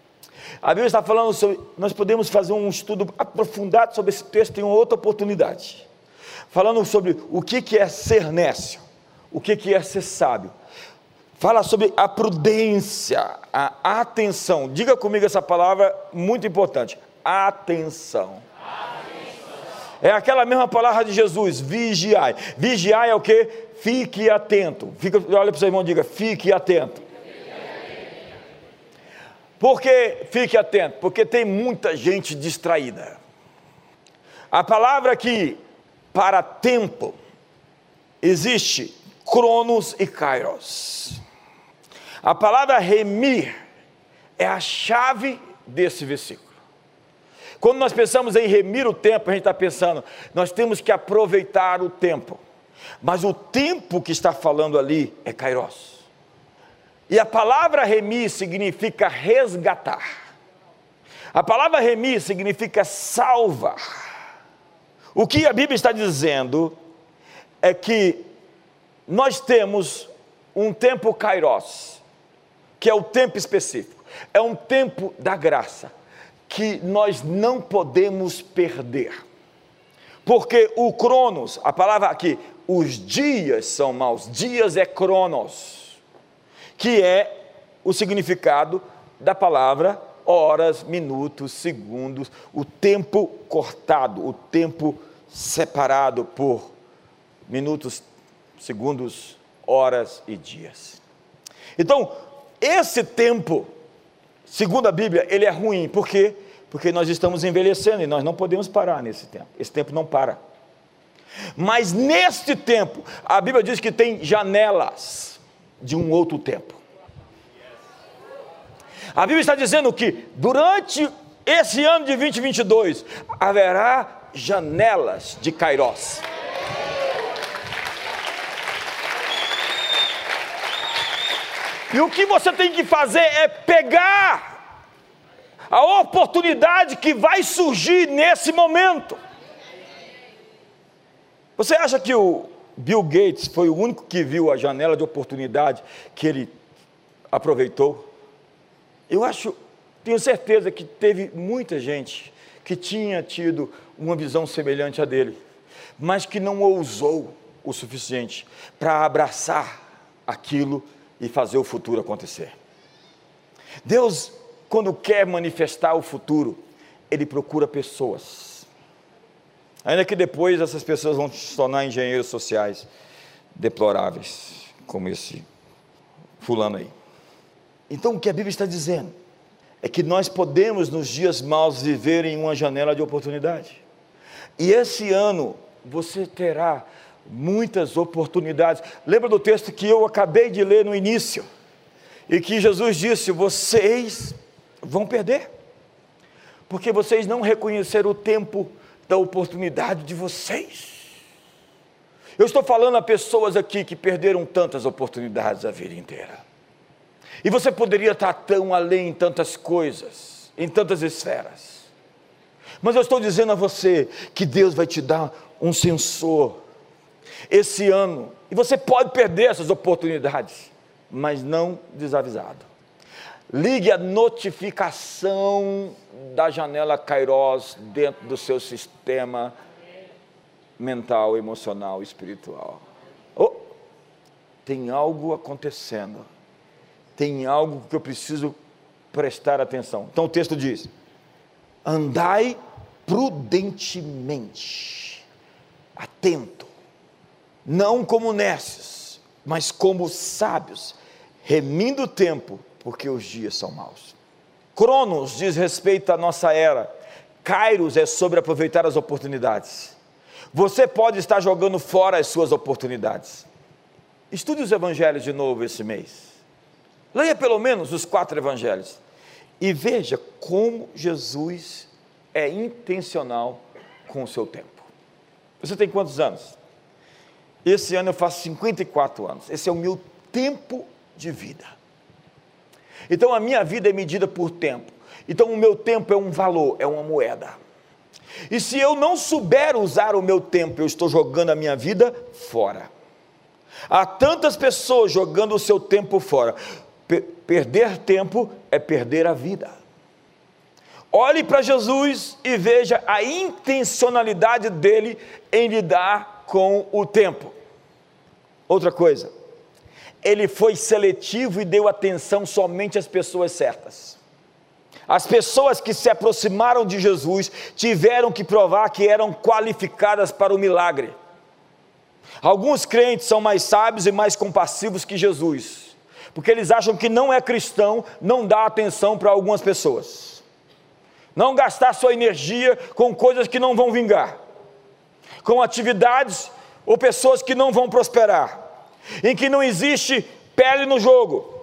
[SPEAKER 1] A Bíblia está falando sobre. Nós podemos fazer um estudo aprofundado sobre esse texto em outra oportunidade. Falando sobre o que é ser nécio, o que é ser sábio. Fala sobre a prudência, a atenção. Diga comigo essa palavra muito importante: atenção. É aquela mesma palavra de Jesus, vigiai. Vigiai é o que? Fique atento. Fica, olha para o seu irmão e diga: fique atento. Porque, fique atento, porque tem muita gente distraída. A palavra que para tempo existe Cronos e Kairos. A palavra remir é a chave desse versículo. Quando nós pensamos em remir o tempo, a gente está pensando, nós temos que aproveitar o tempo. Mas o tempo que está falando ali é Kairos. E a palavra remir significa resgatar. A palavra remir significa salvar. O que a Bíblia está dizendo é que nós temos um tempo kairos, que é o tempo específico, é um tempo da graça, que nós não podemos perder. Porque o cronos, a palavra aqui, os dias são maus, dias é cronos, que é o significado da palavra horas, minutos, segundos, o tempo cortado, o tempo separado por minutos, segundos, horas e dias. Então, esse tempo, segundo a Bíblia, ele é ruim, por quê? Porque nós estamos envelhecendo e nós não podemos parar nesse tempo. Esse tempo não para. Mas neste tempo, a Bíblia diz que tem janelas de um outro tempo. A Bíblia está dizendo que durante esse ano de 2022 haverá janelas de Kairos. E o que você tem que fazer é pegar a oportunidade que vai surgir nesse momento. Você acha que o Bill Gates foi o único que viu a janela de oportunidade que ele aproveitou? Eu acho, tenho certeza que teve muita gente que tinha tido uma visão semelhante à dele, mas que não ousou o suficiente para abraçar aquilo e fazer o futuro acontecer. Deus, quando quer manifestar o futuro, Ele procura pessoas. Ainda que depois essas pessoas vão se tornar engenheiros sociais deploráveis, como esse fulano aí. Então, o que a Bíblia está dizendo é que nós podemos, nos dias maus, viver em uma janela de oportunidade. E esse ano você terá muitas oportunidades. Lembra do texto que eu acabei de ler no início? E que Jesus disse: vocês vão perder, porque vocês não reconheceram o tempo da oportunidade de vocês. Eu estou falando a pessoas aqui que perderam tantas oportunidades a vida inteira. E você poderia estar tão além em tantas coisas, em tantas esferas. Mas eu estou dizendo a você que Deus vai te dar um sensor esse ano. E você pode perder essas oportunidades, mas não desavisado. Ligue a notificação da janela Kairos dentro do seu sistema mental, emocional, espiritual. Oh, tem algo acontecendo. Tem algo que eu preciso prestar atenção. Então o texto diz: andai prudentemente, atento não como nesses, mas como sábios, remindo o tempo, porque os dias são maus. Cronos diz respeito à nossa era, Kairos é sobre aproveitar as oportunidades. Você pode estar jogando fora as suas oportunidades. Estude os evangelhos de novo esse mês. Leia pelo menos os quatro evangelhos e veja como Jesus é intencional com o seu tempo. Você tem quantos anos? Esse ano eu faço 54 anos. Esse é o meu tempo de vida. Então a minha vida é medida por tempo. Então o meu tempo é um valor, é uma moeda. E se eu não souber usar o meu tempo, eu estou jogando a minha vida fora. Há tantas pessoas jogando o seu tempo fora. perder tempo é perder a vida. Olhe para Jesus e veja a intencionalidade dele em lidar com o tempo. Outra coisa, ele foi seletivo e deu atenção somente às pessoas certas. As pessoas que se aproximaram de Jesus tiveram que provar que eram qualificadas para o milagre. Alguns crentes são mais sábios e mais compassivos que Jesus, Porque eles acham que não é cristão, não dá atenção para algumas pessoas. Não gastar sua energia com coisas que não vão vingar, com atividades ou pessoas que não vão prosperar, em que não existe pele no jogo.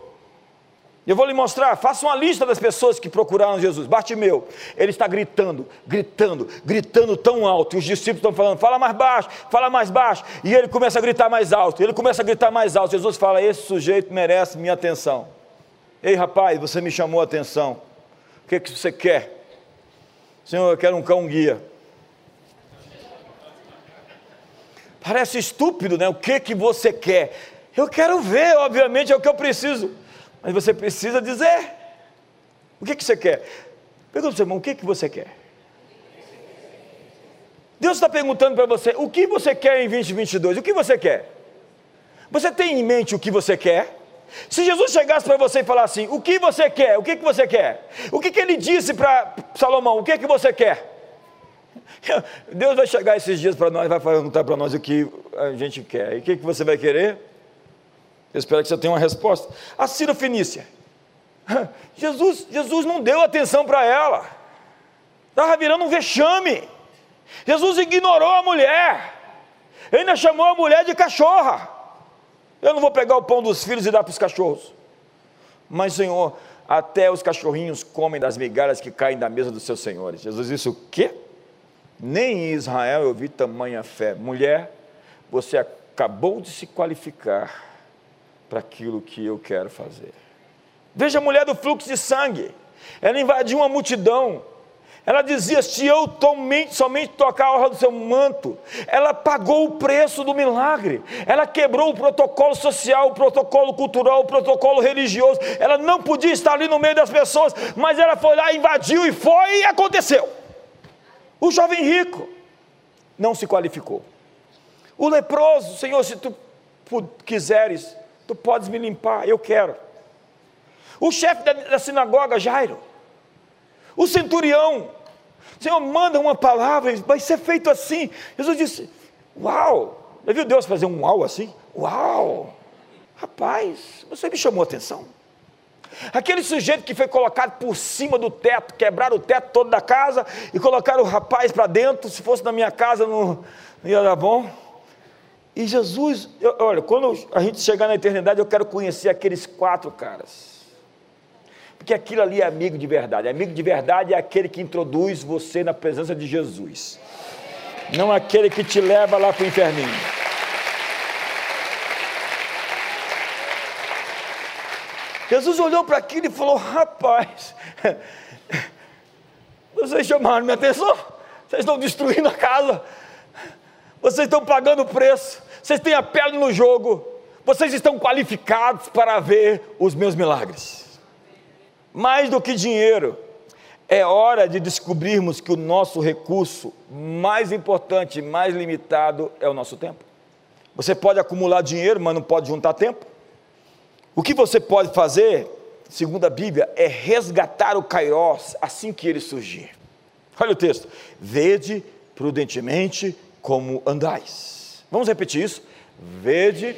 [SPEAKER 1] Eu vou lhe mostrar, faça uma lista das pessoas que procuraram Jesus. Bartimeu, ele está gritando, gritando, gritando tão alto. E os discípulos estão falando, fala mais baixo, fala mais baixo. E ele começa a gritar mais alto, ele começa a gritar mais alto. Jesus fala: Esse sujeito merece minha atenção. Ei, rapaz, você me chamou a atenção. O que, que você quer? Senhor, eu quero um cão guia. Parece estúpido, né? O que, que você quer? Eu quero ver, obviamente, é o que eu preciso. Mas você precisa dizer. O que, que você quer? Pergunta para o seu irmão, o que, que você quer? Deus está perguntando para você, o que você quer em 2022? O que você quer? Você tem em mente o que você quer? Se Jesus chegasse para você e falasse assim, o que você quer? O que, que você quer? O que, que ele disse para Salomão? O que, que você quer? Deus vai chegar esses dias para nós e vai perguntar para nós o que a gente quer. E o que, que você vai querer? Eu espero que você tenha uma resposta. A Ciro Fenícia. Jesus, Jesus não deu atenção para ela. Estava virando um vexame. Jesus ignorou a mulher. Ainda chamou a mulher de cachorra. Eu não vou pegar o pão dos filhos e dar para os cachorros. Mas, Senhor, até os cachorrinhos comem das migalhas que caem da mesa dos seus senhores. Jesus disse o quê? Nem em Israel eu vi tamanha fé. Mulher, você acabou de se qualificar para aquilo que eu quero fazer. Veja a mulher do fluxo de sangue, ela invadiu uma multidão, ela dizia: Se eu somente, somente tocar a orla do seu manto, ela pagou o preço do milagre, ela quebrou o protocolo social, o protocolo cultural, o protocolo religioso. Ela não podia estar ali no meio das pessoas, mas ela foi lá, invadiu e foi e aconteceu. O jovem rico não se qualificou. O leproso, Senhor, se tu quiseres, tu podes me limpar, eu quero. O chefe da, sinagoga, Jairo, o centurião, Senhor, manda uma palavra, vai ser feito assim. Jesus disse: Uau! Já viu Deus fazer um uau assim? Uau! Rapaz, você me chamou a atenção. Aquele sujeito que foi colocado por cima do teto, quebraram o teto todo da casa e colocaram o rapaz para dentro. Se fosse na minha casa, não ia dar bom. E Jesus, eu, olha, quando a gente chegar na eternidade, eu quero conhecer aqueles quatro caras. Porque aquilo ali é amigo de verdade. Amigo de verdade é aquele que introduz você na presença de Jesus. Não aquele que te leva lá para o inferninho. Jesus olhou para aquilo e falou: Rapaz, vocês chamaram minha atenção, vocês estão destruindo a casa, vocês estão pagando o preço, vocês têm a pele no jogo, vocês estão qualificados para ver os meus milagres. Mais do que dinheiro, é hora de descobrirmos que o nosso recurso mais importante, mais limitado é o nosso tempo. Você pode acumular dinheiro, mas não pode juntar tempo. O que você pode fazer, segundo a Bíblia, é resgatar o Kairos assim que ele surgir. Olha o texto: vede prudentemente como andais. Vamos repetir isso? Vede.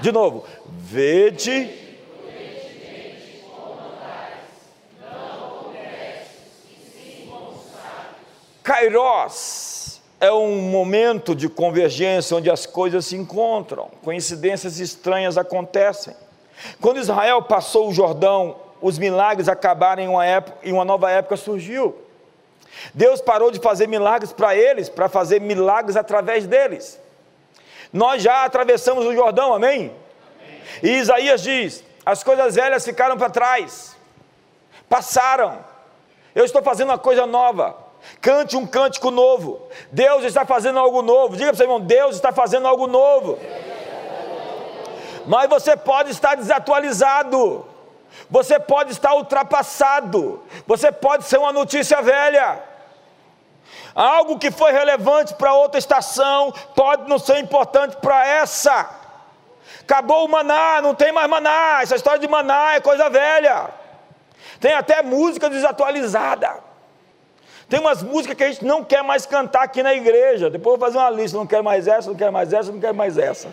[SPEAKER 1] De novo, vede. Kairos é um momento de convergência onde as coisas se encontram, coincidências estranhas acontecem. Quando Israel passou o Jordão os milagres acabaram em uma, época, em uma nova época surgiu. Deus parou de fazer milagres para eles, para fazer milagres através deles. Nós já atravessamos o Jordão, amém? amém? E Isaías diz: as coisas velhas ficaram para trás, passaram. Eu estou fazendo uma coisa nova. Cante um cântico novo. Deus está fazendo algo novo. Diga para seu irmão: Deus está fazendo algo novo. Mas você pode estar desatualizado. Você pode estar ultrapassado, você pode ser uma notícia velha. Algo que foi relevante para outra estação pode não ser importante para essa. Acabou o maná, não tem mais maná. Essa história de maná é coisa velha. Tem até música desatualizada. Tem umas músicas que a gente não quer mais cantar aqui na igreja. Depois eu vou fazer uma lista, não quero mais essa, não quero mais essa, não quero mais essa.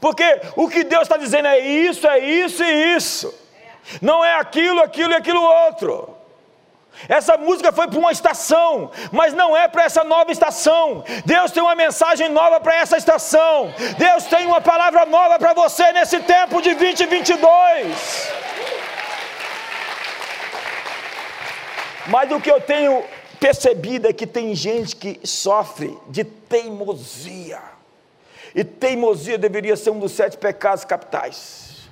[SPEAKER 1] Porque o que Deus está dizendo é isso, é isso e isso. Não é aquilo, aquilo e aquilo outro. Essa música foi para uma estação, mas não é para essa nova estação. Deus tem uma mensagem nova para essa estação. Deus tem uma palavra nova para você nesse tempo de 2022. Mas o que eu tenho percebido é que tem gente que sofre de teimosia. E teimosia deveria ser um dos sete pecados capitais.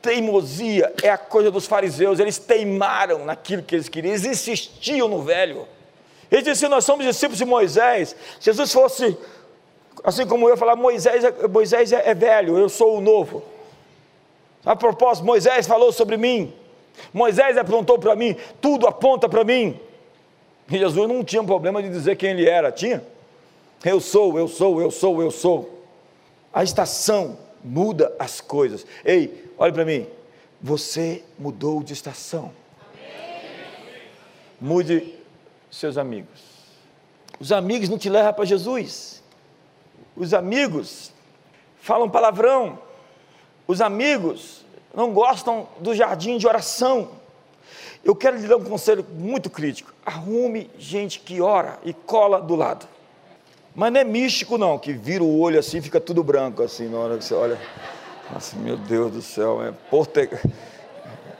[SPEAKER 1] Teimosia é a coisa dos fariseus, eles teimaram naquilo que eles queriam, eles insistiam no velho. Eles diziam: Nós somos discípulos de Moisés. Jesus fosse, assim como eu, falar: Moisés, é, Moisés é, é velho, eu sou o novo. A propósito, Moisés falou sobre mim, Moisés apontou para mim, tudo aponta para mim. E Jesus não tinha problema de dizer quem ele era, tinha? Eu sou, eu sou, eu sou, eu sou. A estação muda as coisas. Ei, olhe para mim. Você mudou de estação. Mude seus amigos. Os amigos não te levam para Jesus. Os amigos falam palavrão. Os amigos não gostam do jardim de oração. Eu quero lhe dar um conselho muito crítico. Arrume gente que ora e cola do lado. Mas não é místico, não, que vira o olho assim fica tudo branco, assim, na hora que você olha. Nossa, meu Deus do céu, é, Porte...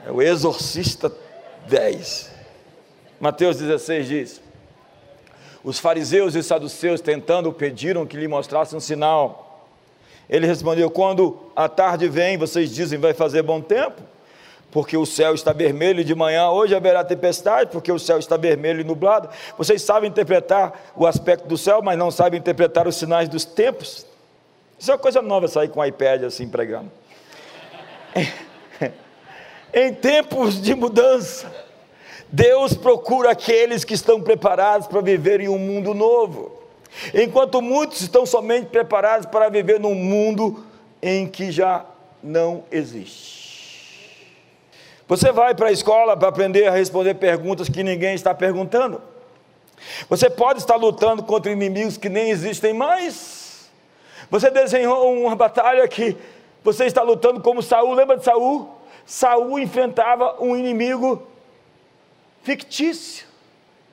[SPEAKER 1] é o Exorcista 10. Mateus 16 diz: Os fariseus e saduceus, tentando, pediram que lhe mostrasse um sinal. Ele respondeu: Quando a tarde vem, vocês dizem vai fazer bom tempo? porque o céu está vermelho de manhã, hoje haverá tempestade, porque o céu está vermelho e nublado. Vocês sabem interpretar o aspecto do céu, mas não sabem interpretar os sinais dos tempos. Isso é uma coisa nova sair com o iPad assim pregando. em tempos de mudança, Deus procura aqueles que estão preparados para viver em um mundo novo, enquanto muitos estão somente preparados para viver num mundo em que já não existe. Você vai para a escola para aprender a responder perguntas que ninguém está perguntando. Você pode estar lutando contra inimigos que nem existem mais. Você desenhou uma batalha que você está lutando como Saul. Lembra de Saul? Saul enfrentava um inimigo fictício.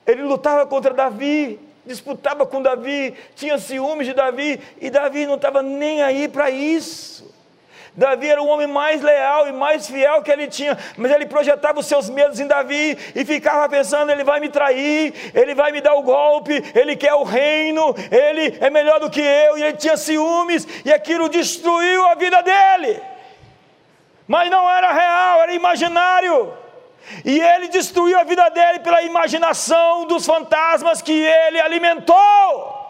[SPEAKER 1] Ele lutava contra Davi, disputava com Davi, tinha ciúmes de Davi, e Davi não estava nem aí para isso. Davi era o homem mais leal e mais fiel que ele tinha, mas ele projetava os seus medos em Davi e ficava pensando: ele vai me trair, ele vai me dar o golpe, ele quer o reino, ele é melhor do que eu, e ele tinha ciúmes, e aquilo destruiu a vida dele. Mas não era real, era imaginário. E ele destruiu a vida dele pela imaginação dos fantasmas que ele alimentou.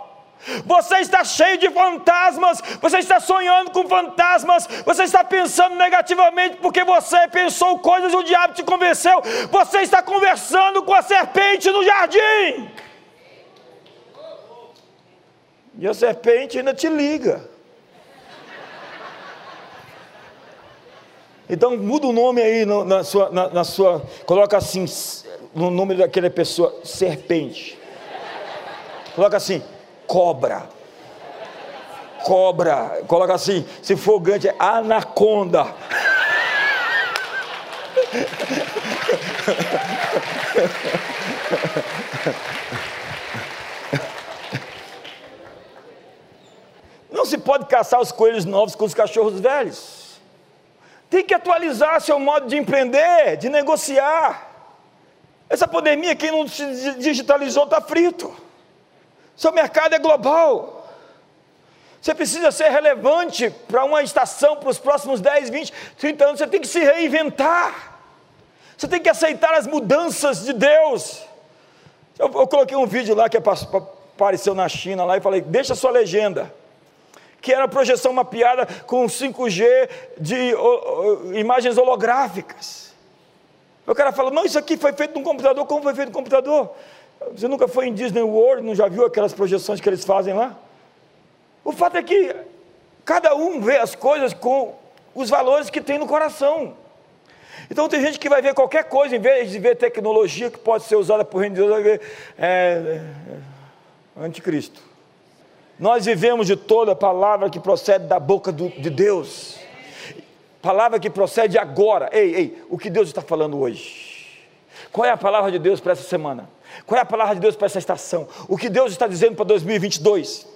[SPEAKER 1] Você está cheio de fantasmas, você está sonhando com fantasmas, você está pensando negativamente porque você pensou coisas o diabo te convenceu. Você está conversando com a serpente no jardim. E a serpente ainda te liga. Então muda o nome aí no, na, sua, na, na sua. Coloca assim, no nome daquela pessoa, serpente. Coloca assim, cobra. Cobra, coloca assim, se for grande é anaconda. Não se pode caçar os coelhos novos com os cachorros velhos. Tem que atualizar seu modo de empreender, de negociar. Essa pandemia, quem não se digitalizou está frito. Seu mercado é global. Você precisa ser relevante para uma estação, para os próximos 10, 20, 30 anos. Você tem que se reinventar. Você tem que aceitar as mudanças de Deus. Eu, eu coloquei um vídeo lá que apareceu na China lá e falei: deixa a sua legenda. Que era projeção mapeada com 5G de o, o, imagens holográficas. O cara fala: não, isso aqui foi feito num computador. Como foi feito no computador? Você nunca foi em Disney World, não já viu aquelas projeções que eles fazem lá? O fato é que cada um vê as coisas com os valores que tem no coração. Então tem gente que vai ver qualquer coisa, em vez de ver tecnologia que pode ser usada por reino de Deus, vai ver é, é, anticristo. Nós vivemos de toda palavra que procede da boca do, de Deus. Palavra que procede agora. Ei, ei, o que Deus está falando hoje? Qual é a palavra de Deus para essa semana? Qual é a palavra de Deus para essa estação? O que Deus está dizendo para 2022?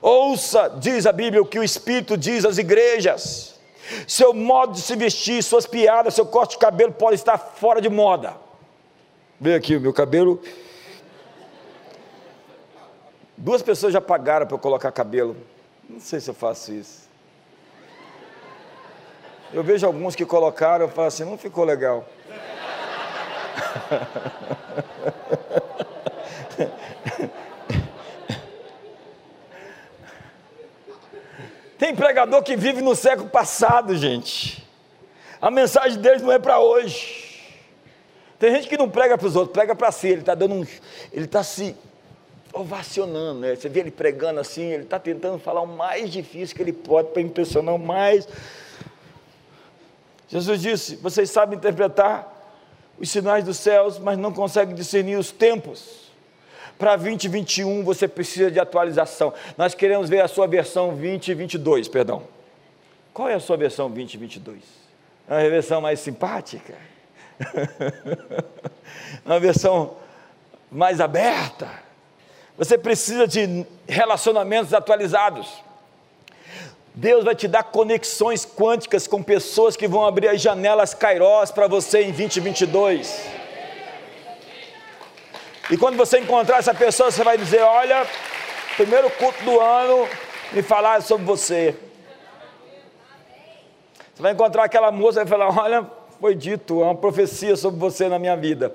[SPEAKER 1] Ouça, diz a Bíblia, o que o Espírito diz às igrejas. Seu modo de se vestir, suas piadas, seu corte de cabelo pode estar fora de moda. Vem aqui, o meu cabelo. Duas pessoas já pagaram para eu colocar cabelo. Não sei se eu faço isso. Eu vejo alguns que colocaram, eu falo assim, não ficou legal. Tem pregador que vive no século passado, gente. A mensagem deles não é para hoje. Tem gente que não prega para os outros, prega para si. Ele está dando um, ele está se ovacionando, né? Você vê ele pregando assim, ele está tentando falar o mais difícil que ele pode para impressionar o mais. Jesus disse: vocês sabem interpretar os sinais dos céus, mas não conseguem discernir os tempos. Para 2021 você precisa de atualização. Nós queremos ver a sua versão 2022, perdão. Qual é a sua versão 2022? É uma versão mais simpática? uma versão mais aberta? Você precisa de relacionamentos atualizados. Deus vai te dar conexões quânticas com pessoas que vão abrir as janelas Kairos para você em 2022. E quando você encontrar essa pessoa, você vai dizer: Olha, primeiro culto do ano, me falar sobre você. Você vai encontrar aquela moça e vai falar: Olha, foi dito, é uma profecia sobre você na minha vida.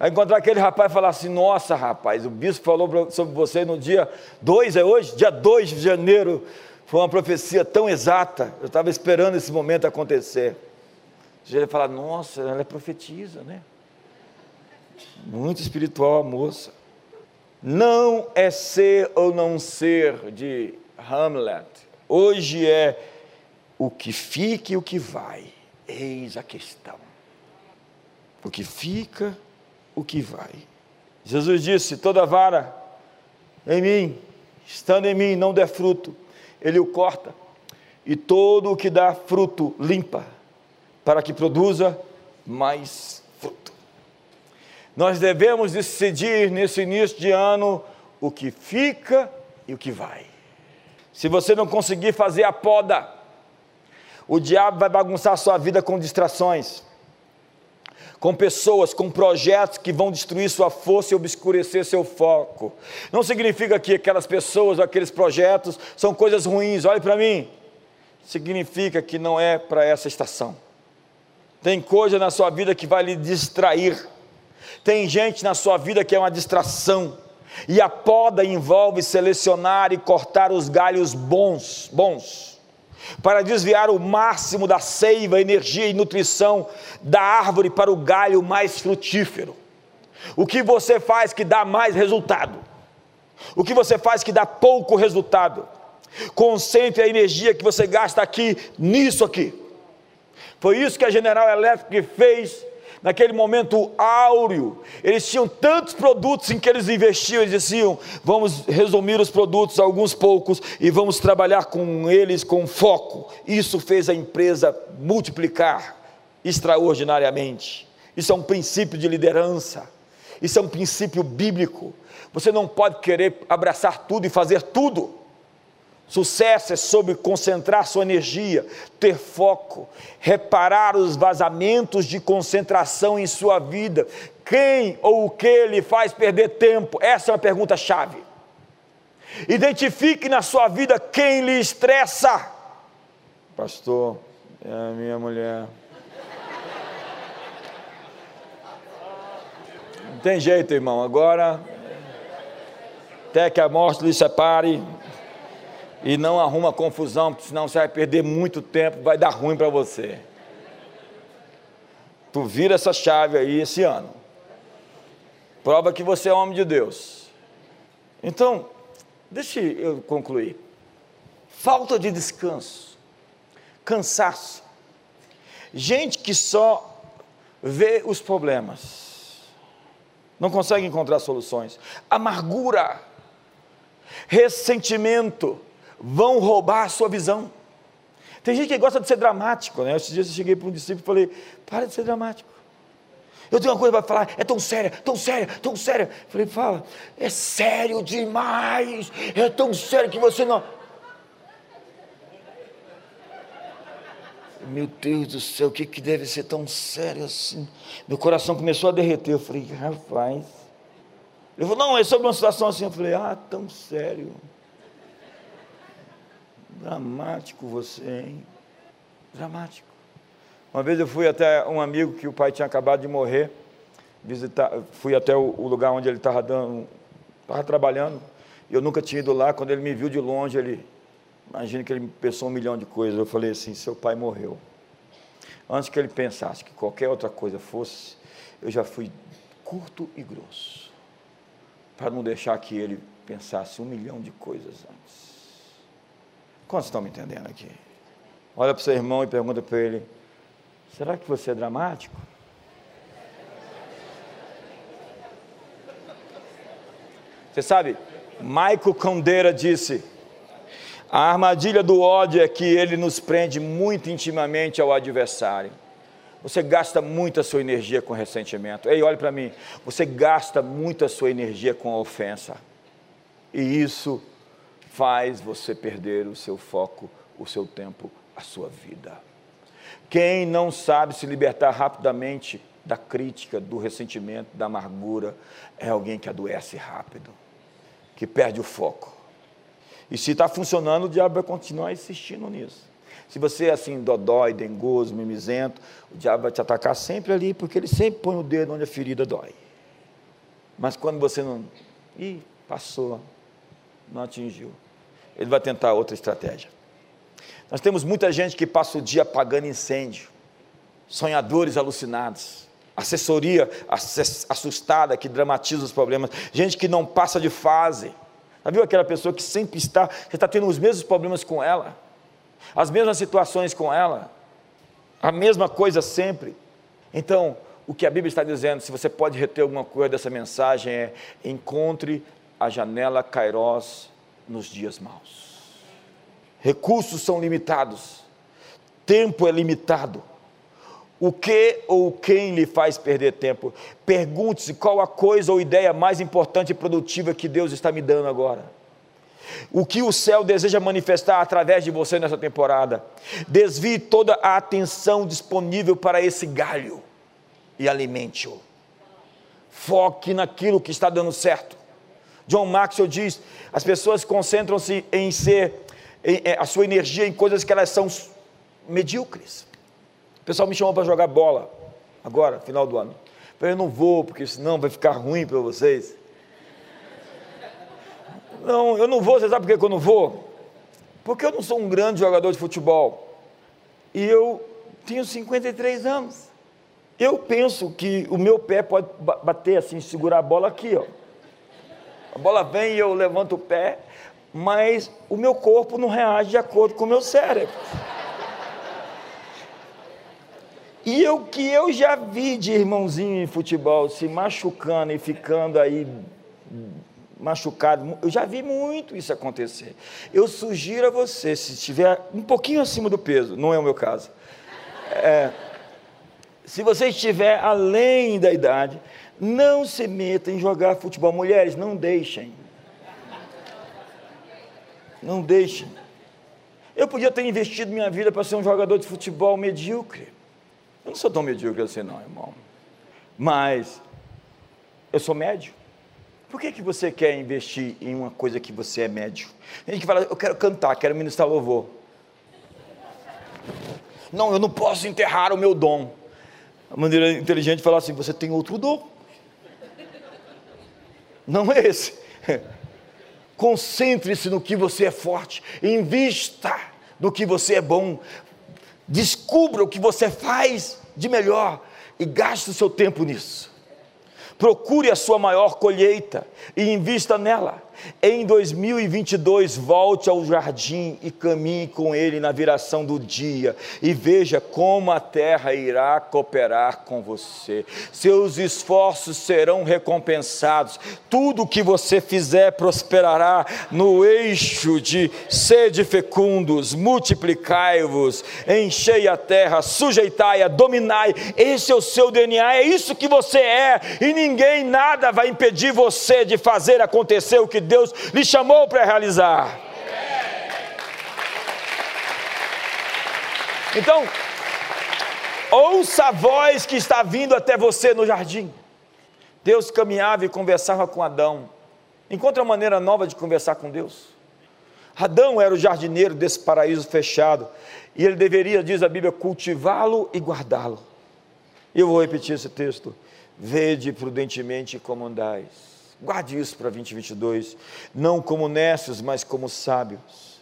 [SPEAKER 1] Vai encontrar aquele rapaz e falar assim: Nossa, rapaz, o bispo falou sobre você no dia 2, é hoje? Dia 2 de janeiro foi uma profecia tão exata, eu estava esperando esse momento acontecer. Vai falar, nossa, ela é profetiza, né? Muito espiritual a moça. Não é ser ou não ser de Hamlet. Hoje é o que fica e o que vai. Eis a questão. O que fica, o que vai. Jesus disse: toda vara em mim, estando em mim, não der fruto, ele o corta, e todo o que dá fruto limpa, para que produza mais fruto. Nós devemos decidir nesse início de ano o que fica e o que vai. Se você não conseguir fazer a poda, o diabo vai bagunçar sua vida com distrações com pessoas, com projetos que vão destruir sua força e obscurecer seu foco. Não significa que aquelas pessoas ou aqueles projetos são coisas ruins, olhe para mim. Significa que não é para essa estação. Tem coisa na sua vida que vai lhe distrair. Tem gente na sua vida que é uma distração. E a poda envolve selecionar e cortar os galhos bons, bons para desviar o máximo da seiva, energia e nutrição da árvore para o galho mais frutífero. O que você faz que dá mais resultado? O que você faz que dá pouco resultado? Concentre a energia que você gasta aqui nisso aqui. Foi isso que a General Electric fez naquele momento áureo, eles tinham tantos produtos em que eles investiam, eles diziam: vamos resumir os produtos, alguns poucos, e vamos trabalhar com eles com foco. Isso fez a empresa multiplicar extraordinariamente. Isso é um princípio de liderança, isso é um princípio bíblico. Você não pode querer abraçar tudo e fazer tudo. Sucesso é sobre concentrar sua energia, ter foco, reparar os vazamentos de concentração em sua vida. Quem ou o que lhe faz perder tempo? Essa é uma pergunta chave. Identifique na sua vida quem lhe estressa. Pastor, é a minha mulher. Não tem jeito, irmão. Agora, até que a morte lhe separe, e não arruma confusão, porque senão você vai perder muito tempo, vai dar ruim para você. Tu vira essa chave aí esse ano. Prova que você é homem de Deus. Então, deixa eu concluir. Falta de descanso, cansaço, Gente que só vê os problemas, não consegue encontrar soluções. Amargura, ressentimento vão roubar a sua visão. Tem gente que gosta de ser dramático, né? Esses dias eu cheguei para um discípulo e falei: para de ser dramático. Eu tenho uma coisa para falar, é tão séria, tão séria, tão séria. Falei, fala, é sério demais, é tão sério que você não. Meu Deus do céu, o que, que deve ser tão sério assim? Meu coração começou a derreter. Eu falei, rapaz. Ele falou, não, é sobre uma situação assim. Eu falei, ah, tão sério. Dramático você, hein? Dramático. Uma vez eu fui até um amigo que o pai tinha acabado de morrer, visitar, fui até o, lugar onde ele estava dando, estava trabalhando. Eu nunca tinha ido lá. Quando ele me viu de longe, ele Imagina que ele pensou um milhão de coisas. Eu falei assim: seu pai morreu. Antes que ele pensasse que qualquer outra coisa fosse, eu já fui curto e grosso, para não deixar que ele pensasse um milhão de coisas antes. Quantos estão me entendendo aqui? Olha para o seu irmão e pergunta para ele: será que você é dramático? Você sabe, Michael Condeira disse: a armadilha do ódio é que ele nos prende muito intimamente ao adversário. Você gasta muito a sua energia com ressentimento. Ei, olhe para mim. Você gasta muito a sua energia com a ofensa. E isso faz você perder o seu foco, o seu tempo, a sua vida. Quem não sabe se libertar rapidamente da crítica, do ressentimento, da amargura, é alguém que adoece rápido, que perde o foco. E se está funcionando, o diabo vai continuar insistindo nisso. Se você é assim, dodói, dengoso, mimizento, o diabo vai te atacar sempre ali, porque ele sempre põe o dedo onde a ferida dói. Mas quando você não. Ih, passou, não atingiu. Ele vai tentar outra estratégia. Nós temos muita gente que passa o dia apagando incêndio, sonhadores alucinados, assessoria assustada que dramatiza os problemas, gente que não passa de fase já viu aquela pessoa que sempre está, você está tendo os mesmos problemas com ela, as mesmas situações com ela, a mesma coisa sempre. Então, o que a Bíblia está dizendo, se você pode reter alguma coisa dessa mensagem, é encontre a janela Kairos nos dias maus. Recursos são limitados, tempo é limitado. O que ou quem lhe faz perder tempo? Pergunte-se qual a coisa ou ideia mais importante e produtiva que Deus está me dando agora. O que o céu deseja manifestar através de você nessa temporada. Desvie toda a atenção disponível para esse galho e alimente-o. Foque naquilo que está dando certo. John Maxwell diz: as pessoas concentram-se em ser, em, a sua energia em coisas que elas são medíocres. O pessoal me chamou para jogar bola, agora, final do ano. Eu falei, eu não vou, porque senão vai ficar ruim para vocês. Não, eu não vou, você sabe por que eu não vou? Porque eu não sou um grande jogador de futebol. E eu tenho 53 anos. Eu penso que o meu pé pode bater assim, segurar a bola aqui, ó. A bola vem e eu levanto o pé, mas o meu corpo não reage de acordo com o meu cérebro. E o que eu já vi de irmãozinho em futebol se machucando e ficando aí machucado, eu já vi muito isso acontecer. Eu sugiro a você, se estiver um pouquinho acima do peso, não é o meu caso, é, se você estiver além da idade, não se meta em jogar futebol. Mulheres, não deixem. Não deixem. Eu podia ter investido minha vida para ser um jogador de futebol medíocre. Eu não sou tão medíocre assim, não, irmão. Mas eu sou médio. Por que, que você quer investir em uma coisa que você é médio? Tem gente que fala, eu quero cantar, quero ministrar louvor. Não, eu não posso enterrar o meu dom. A maneira inteligente de falar assim, você tem outro dom. Não é esse. Concentre-se no que você é forte, invista no que você é bom, descubra o que você faz de melhor e gaste o seu tempo nisso. procure a sua maior colheita e invista nela. Em 2022, volte ao jardim e caminhe com ele na viração do dia e veja como a terra irá cooperar com você. Seus esforços serão recompensados. Tudo que você fizer prosperará no eixo de sede fecundos, multiplicai-vos, enchei a terra, sujeitai-a, dominai. Esse é o seu DNA, é isso que você é, e ninguém, nada vai impedir você de fazer acontecer o que Deus lhe chamou para realizar. Então, ouça a voz que está vindo até você no jardim. Deus caminhava e conversava com Adão. Encontra uma maneira nova de conversar com Deus. Adão era o jardineiro desse paraíso fechado, e ele deveria, diz a Bíblia, cultivá-lo e guardá-lo. Eu vou repetir esse texto. Vede prudentemente como andais Guarde isso para 2022. Não como necios, mas como sábios.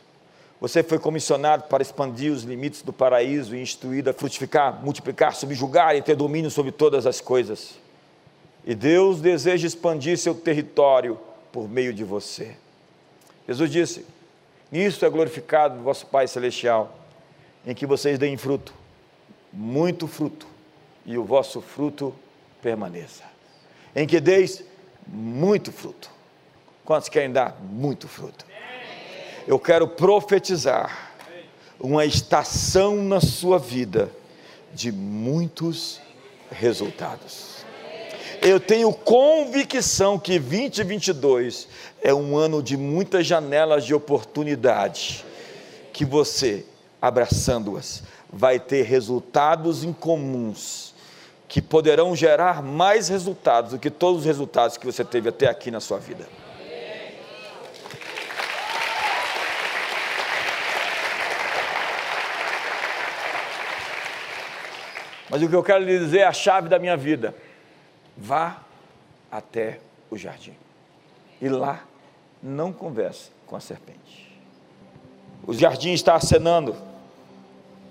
[SPEAKER 1] Você foi comissionado para expandir os limites do paraíso e instruído a frutificar, multiplicar, subjugar e ter domínio sobre todas as coisas. E Deus deseja expandir seu território por meio de você. Jesus disse: Nisto é glorificado vosso Pai Celestial, em que vocês deem fruto, muito fruto, e o vosso fruto permaneça. Em que deis muito fruto. Quantos querem dar muito fruto? Eu quero profetizar uma estação na sua vida de muitos resultados. Eu tenho convicção que 2022 é um ano de muitas janelas de oportunidade, que você, abraçando-as, vai ter resultados incomuns que poderão gerar mais resultados do que todos os resultados que você teve até aqui na sua vida. Mas o que eu quero lhe dizer é a chave da minha vida. Vá até o jardim. E lá não converse com a serpente. O jardim está acenando.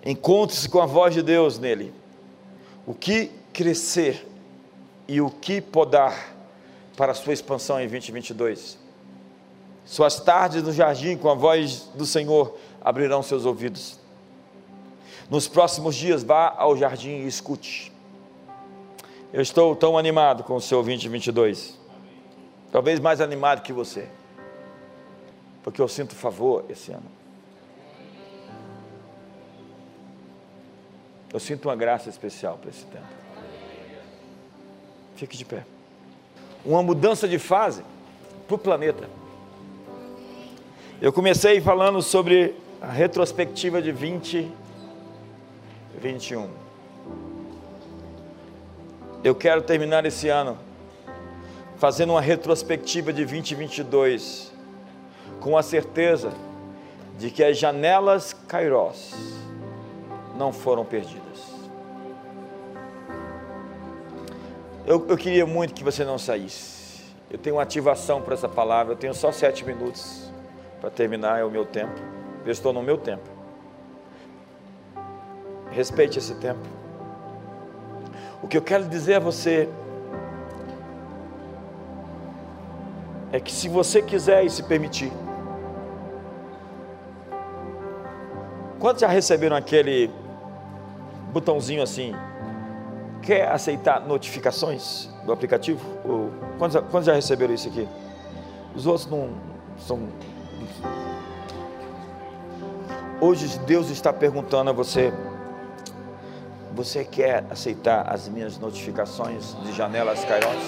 [SPEAKER 1] Encontre-se com a voz de Deus nele. O que crescer e o que podar para a sua expansão em 2022. Suas tardes no jardim com a voz do Senhor abrirão seus ouvidos. Nos próximos dias, vá ao jardim e escute. Eu estou tão animado com o seu 2022. Talvez mais animado que você. Porque eu sinto favor esse ano. Eu sinto uma graça especial para esse tempo. Fique de pé. Uma mudança de fase para o planeta. Eu comecei falando sobre a retrospectiva de 2021. Eu quero terminar esse ano fazendo uma retrospectiva de 2022 com a certeza de que as janelas Kairos não foram perdidas. Eu, eu queria muito que você não saísse. Eu tenho uma ativação para essa palavra. Eu tenho só sete minutos para terminar, é o meu tempo. Eu estou no meu tempo. Respeite esse tempo. O que eu quero dizer a você é que se você quiser e se permitir, quantos já receberam aquele botãozinho assim, quer aceitar notificações do aplicativo? Quantos, quantos já receberam isso aqui? Os outros não são. Hoje Deus está perguntando a você: você quer aceitar as minhas notificações de janelas Kairos?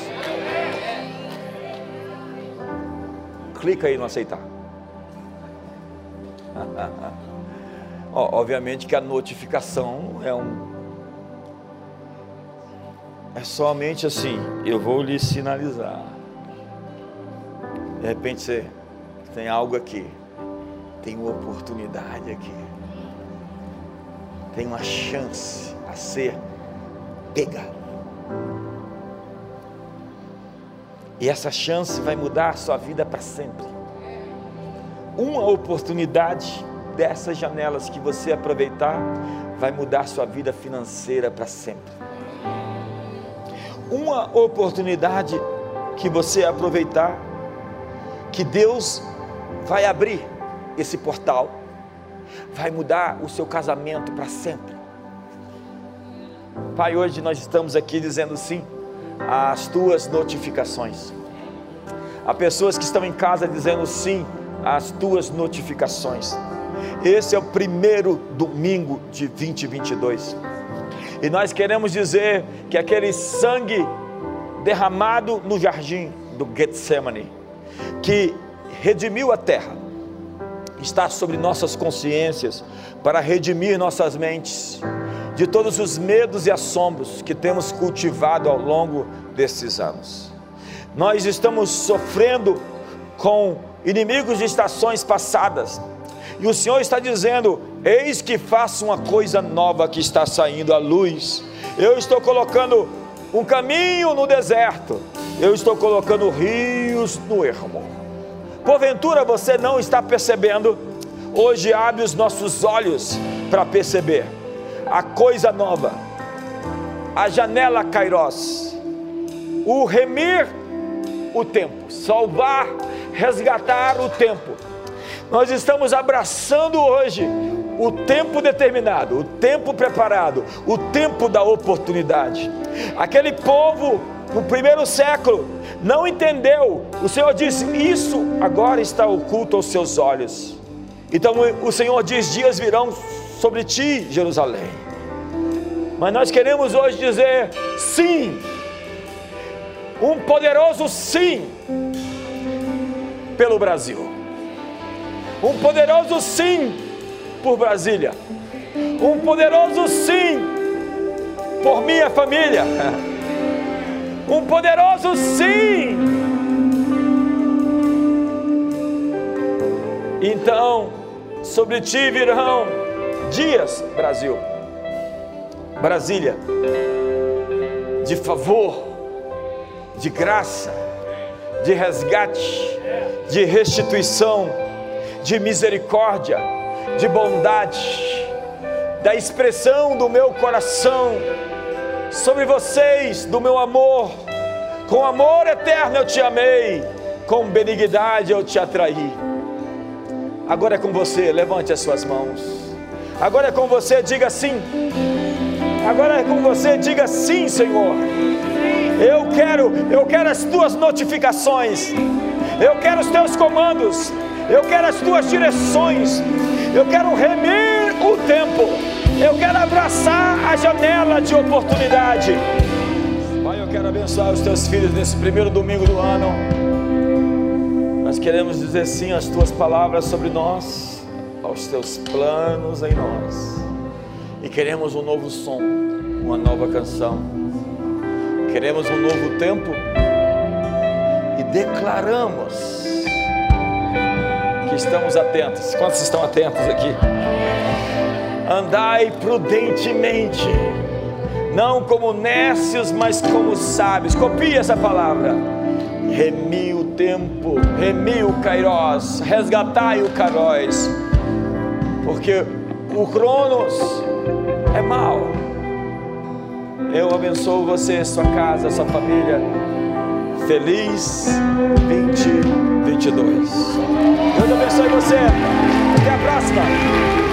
[SPEAKER 1] Clica aí no aceitar. obviamente que a notificação é um é somente assim, eu vou lhe sinalizar. De repente você tem algo aqui, tem uma oportunidade aqui, tem uma chance a ser pega. E essa chance vai mudar a sua vida para sempre. Uma oportunidade dessas janelas que você aproveitar vai mudar sua vida financeira para sempre uma oportunidade que você aproveitar, que Deus vai abrir esse portal, vai mudar o seu casamento para sempre. Pai, hoje nós estamos aqui dizendo sim às tuas notificações. Há pessoas que estão em casa dizendo sim às tuas notificações. Esse é o primeiro domingo de 2022. E nós queremos dizer que aquele sangue derramado no jardim do Getsemane, que redimiu a terra, está sobre nossas consciências para redimir nossas mentes de todos os medos e assombros que temos cultivado ao longo desses anos. Nós estamos sofrendo com inimigos de estações passadas, e o Senhor está dizendo: Eis que faço uma coisa nova que está saindo à luz. Eu estou colocando um caminho no deserto, eu estou colocando rios no ermo. Porventura você não está percebendo? Hoje abre os nossos olhos para perceber a coisa nova, a janela Kairos, o remir o tempo, salvar, resgatar o tempo. Nós estamos abraçando hoje o tempo determinado, o tempo preparado, o tempo da oportunidade. Aquele povo no primeiro século não entendeu. O Senhor disse: Isso agora está oculto aos seus olhos. Então o Senhor diz: Dias virão sobre ti, Jerusalém. Mas nós queremos hoje dizer sim, um poderoso sim pelo Brasil, um poderoso sim por Brasília, um poderoso sim por minha família, um poderoso sim. Então, sobre ti virão dias, Brasil, Brasília, de favor, de graça, de resgate, de restituição, de misericórdia, de bondade, da expressão do meu coração sobre vocês, do meu amor. Com amor eterno eu te amei, com benignidade eu te atraí. Agora é com você, levante as suas mãos. Agora é com você, diga sim. Agora é com você, diga sim, Senhor. Eu quero, eu quero as tuas notificações. Eu quero os teus comandos. Eu quero as tuas direções. Eu quero remir o tempo. Eu quero abraçar a janela de oportunidade. Pai, eu quero abençoar os teus filhos nesse primeiro domingo do ano. Nós queremos dizer sim às tuas palavras sobre nós, aos teus planos em nós. E queremos um novo som, uma nova canção. Queremos um novo tempo e declaramos estamos atentos. Quantos estão atentos aqui? Andai prudentemente, não como nécios, mas como sábios. Copie essa palavra remi o tempo, remi o Kairos, resgatai o Kairos, porque o Cronos é mau. Eu abençoo você, sua casa, sua família. Feliz 2022. Deus abençoe você. Até a próxima.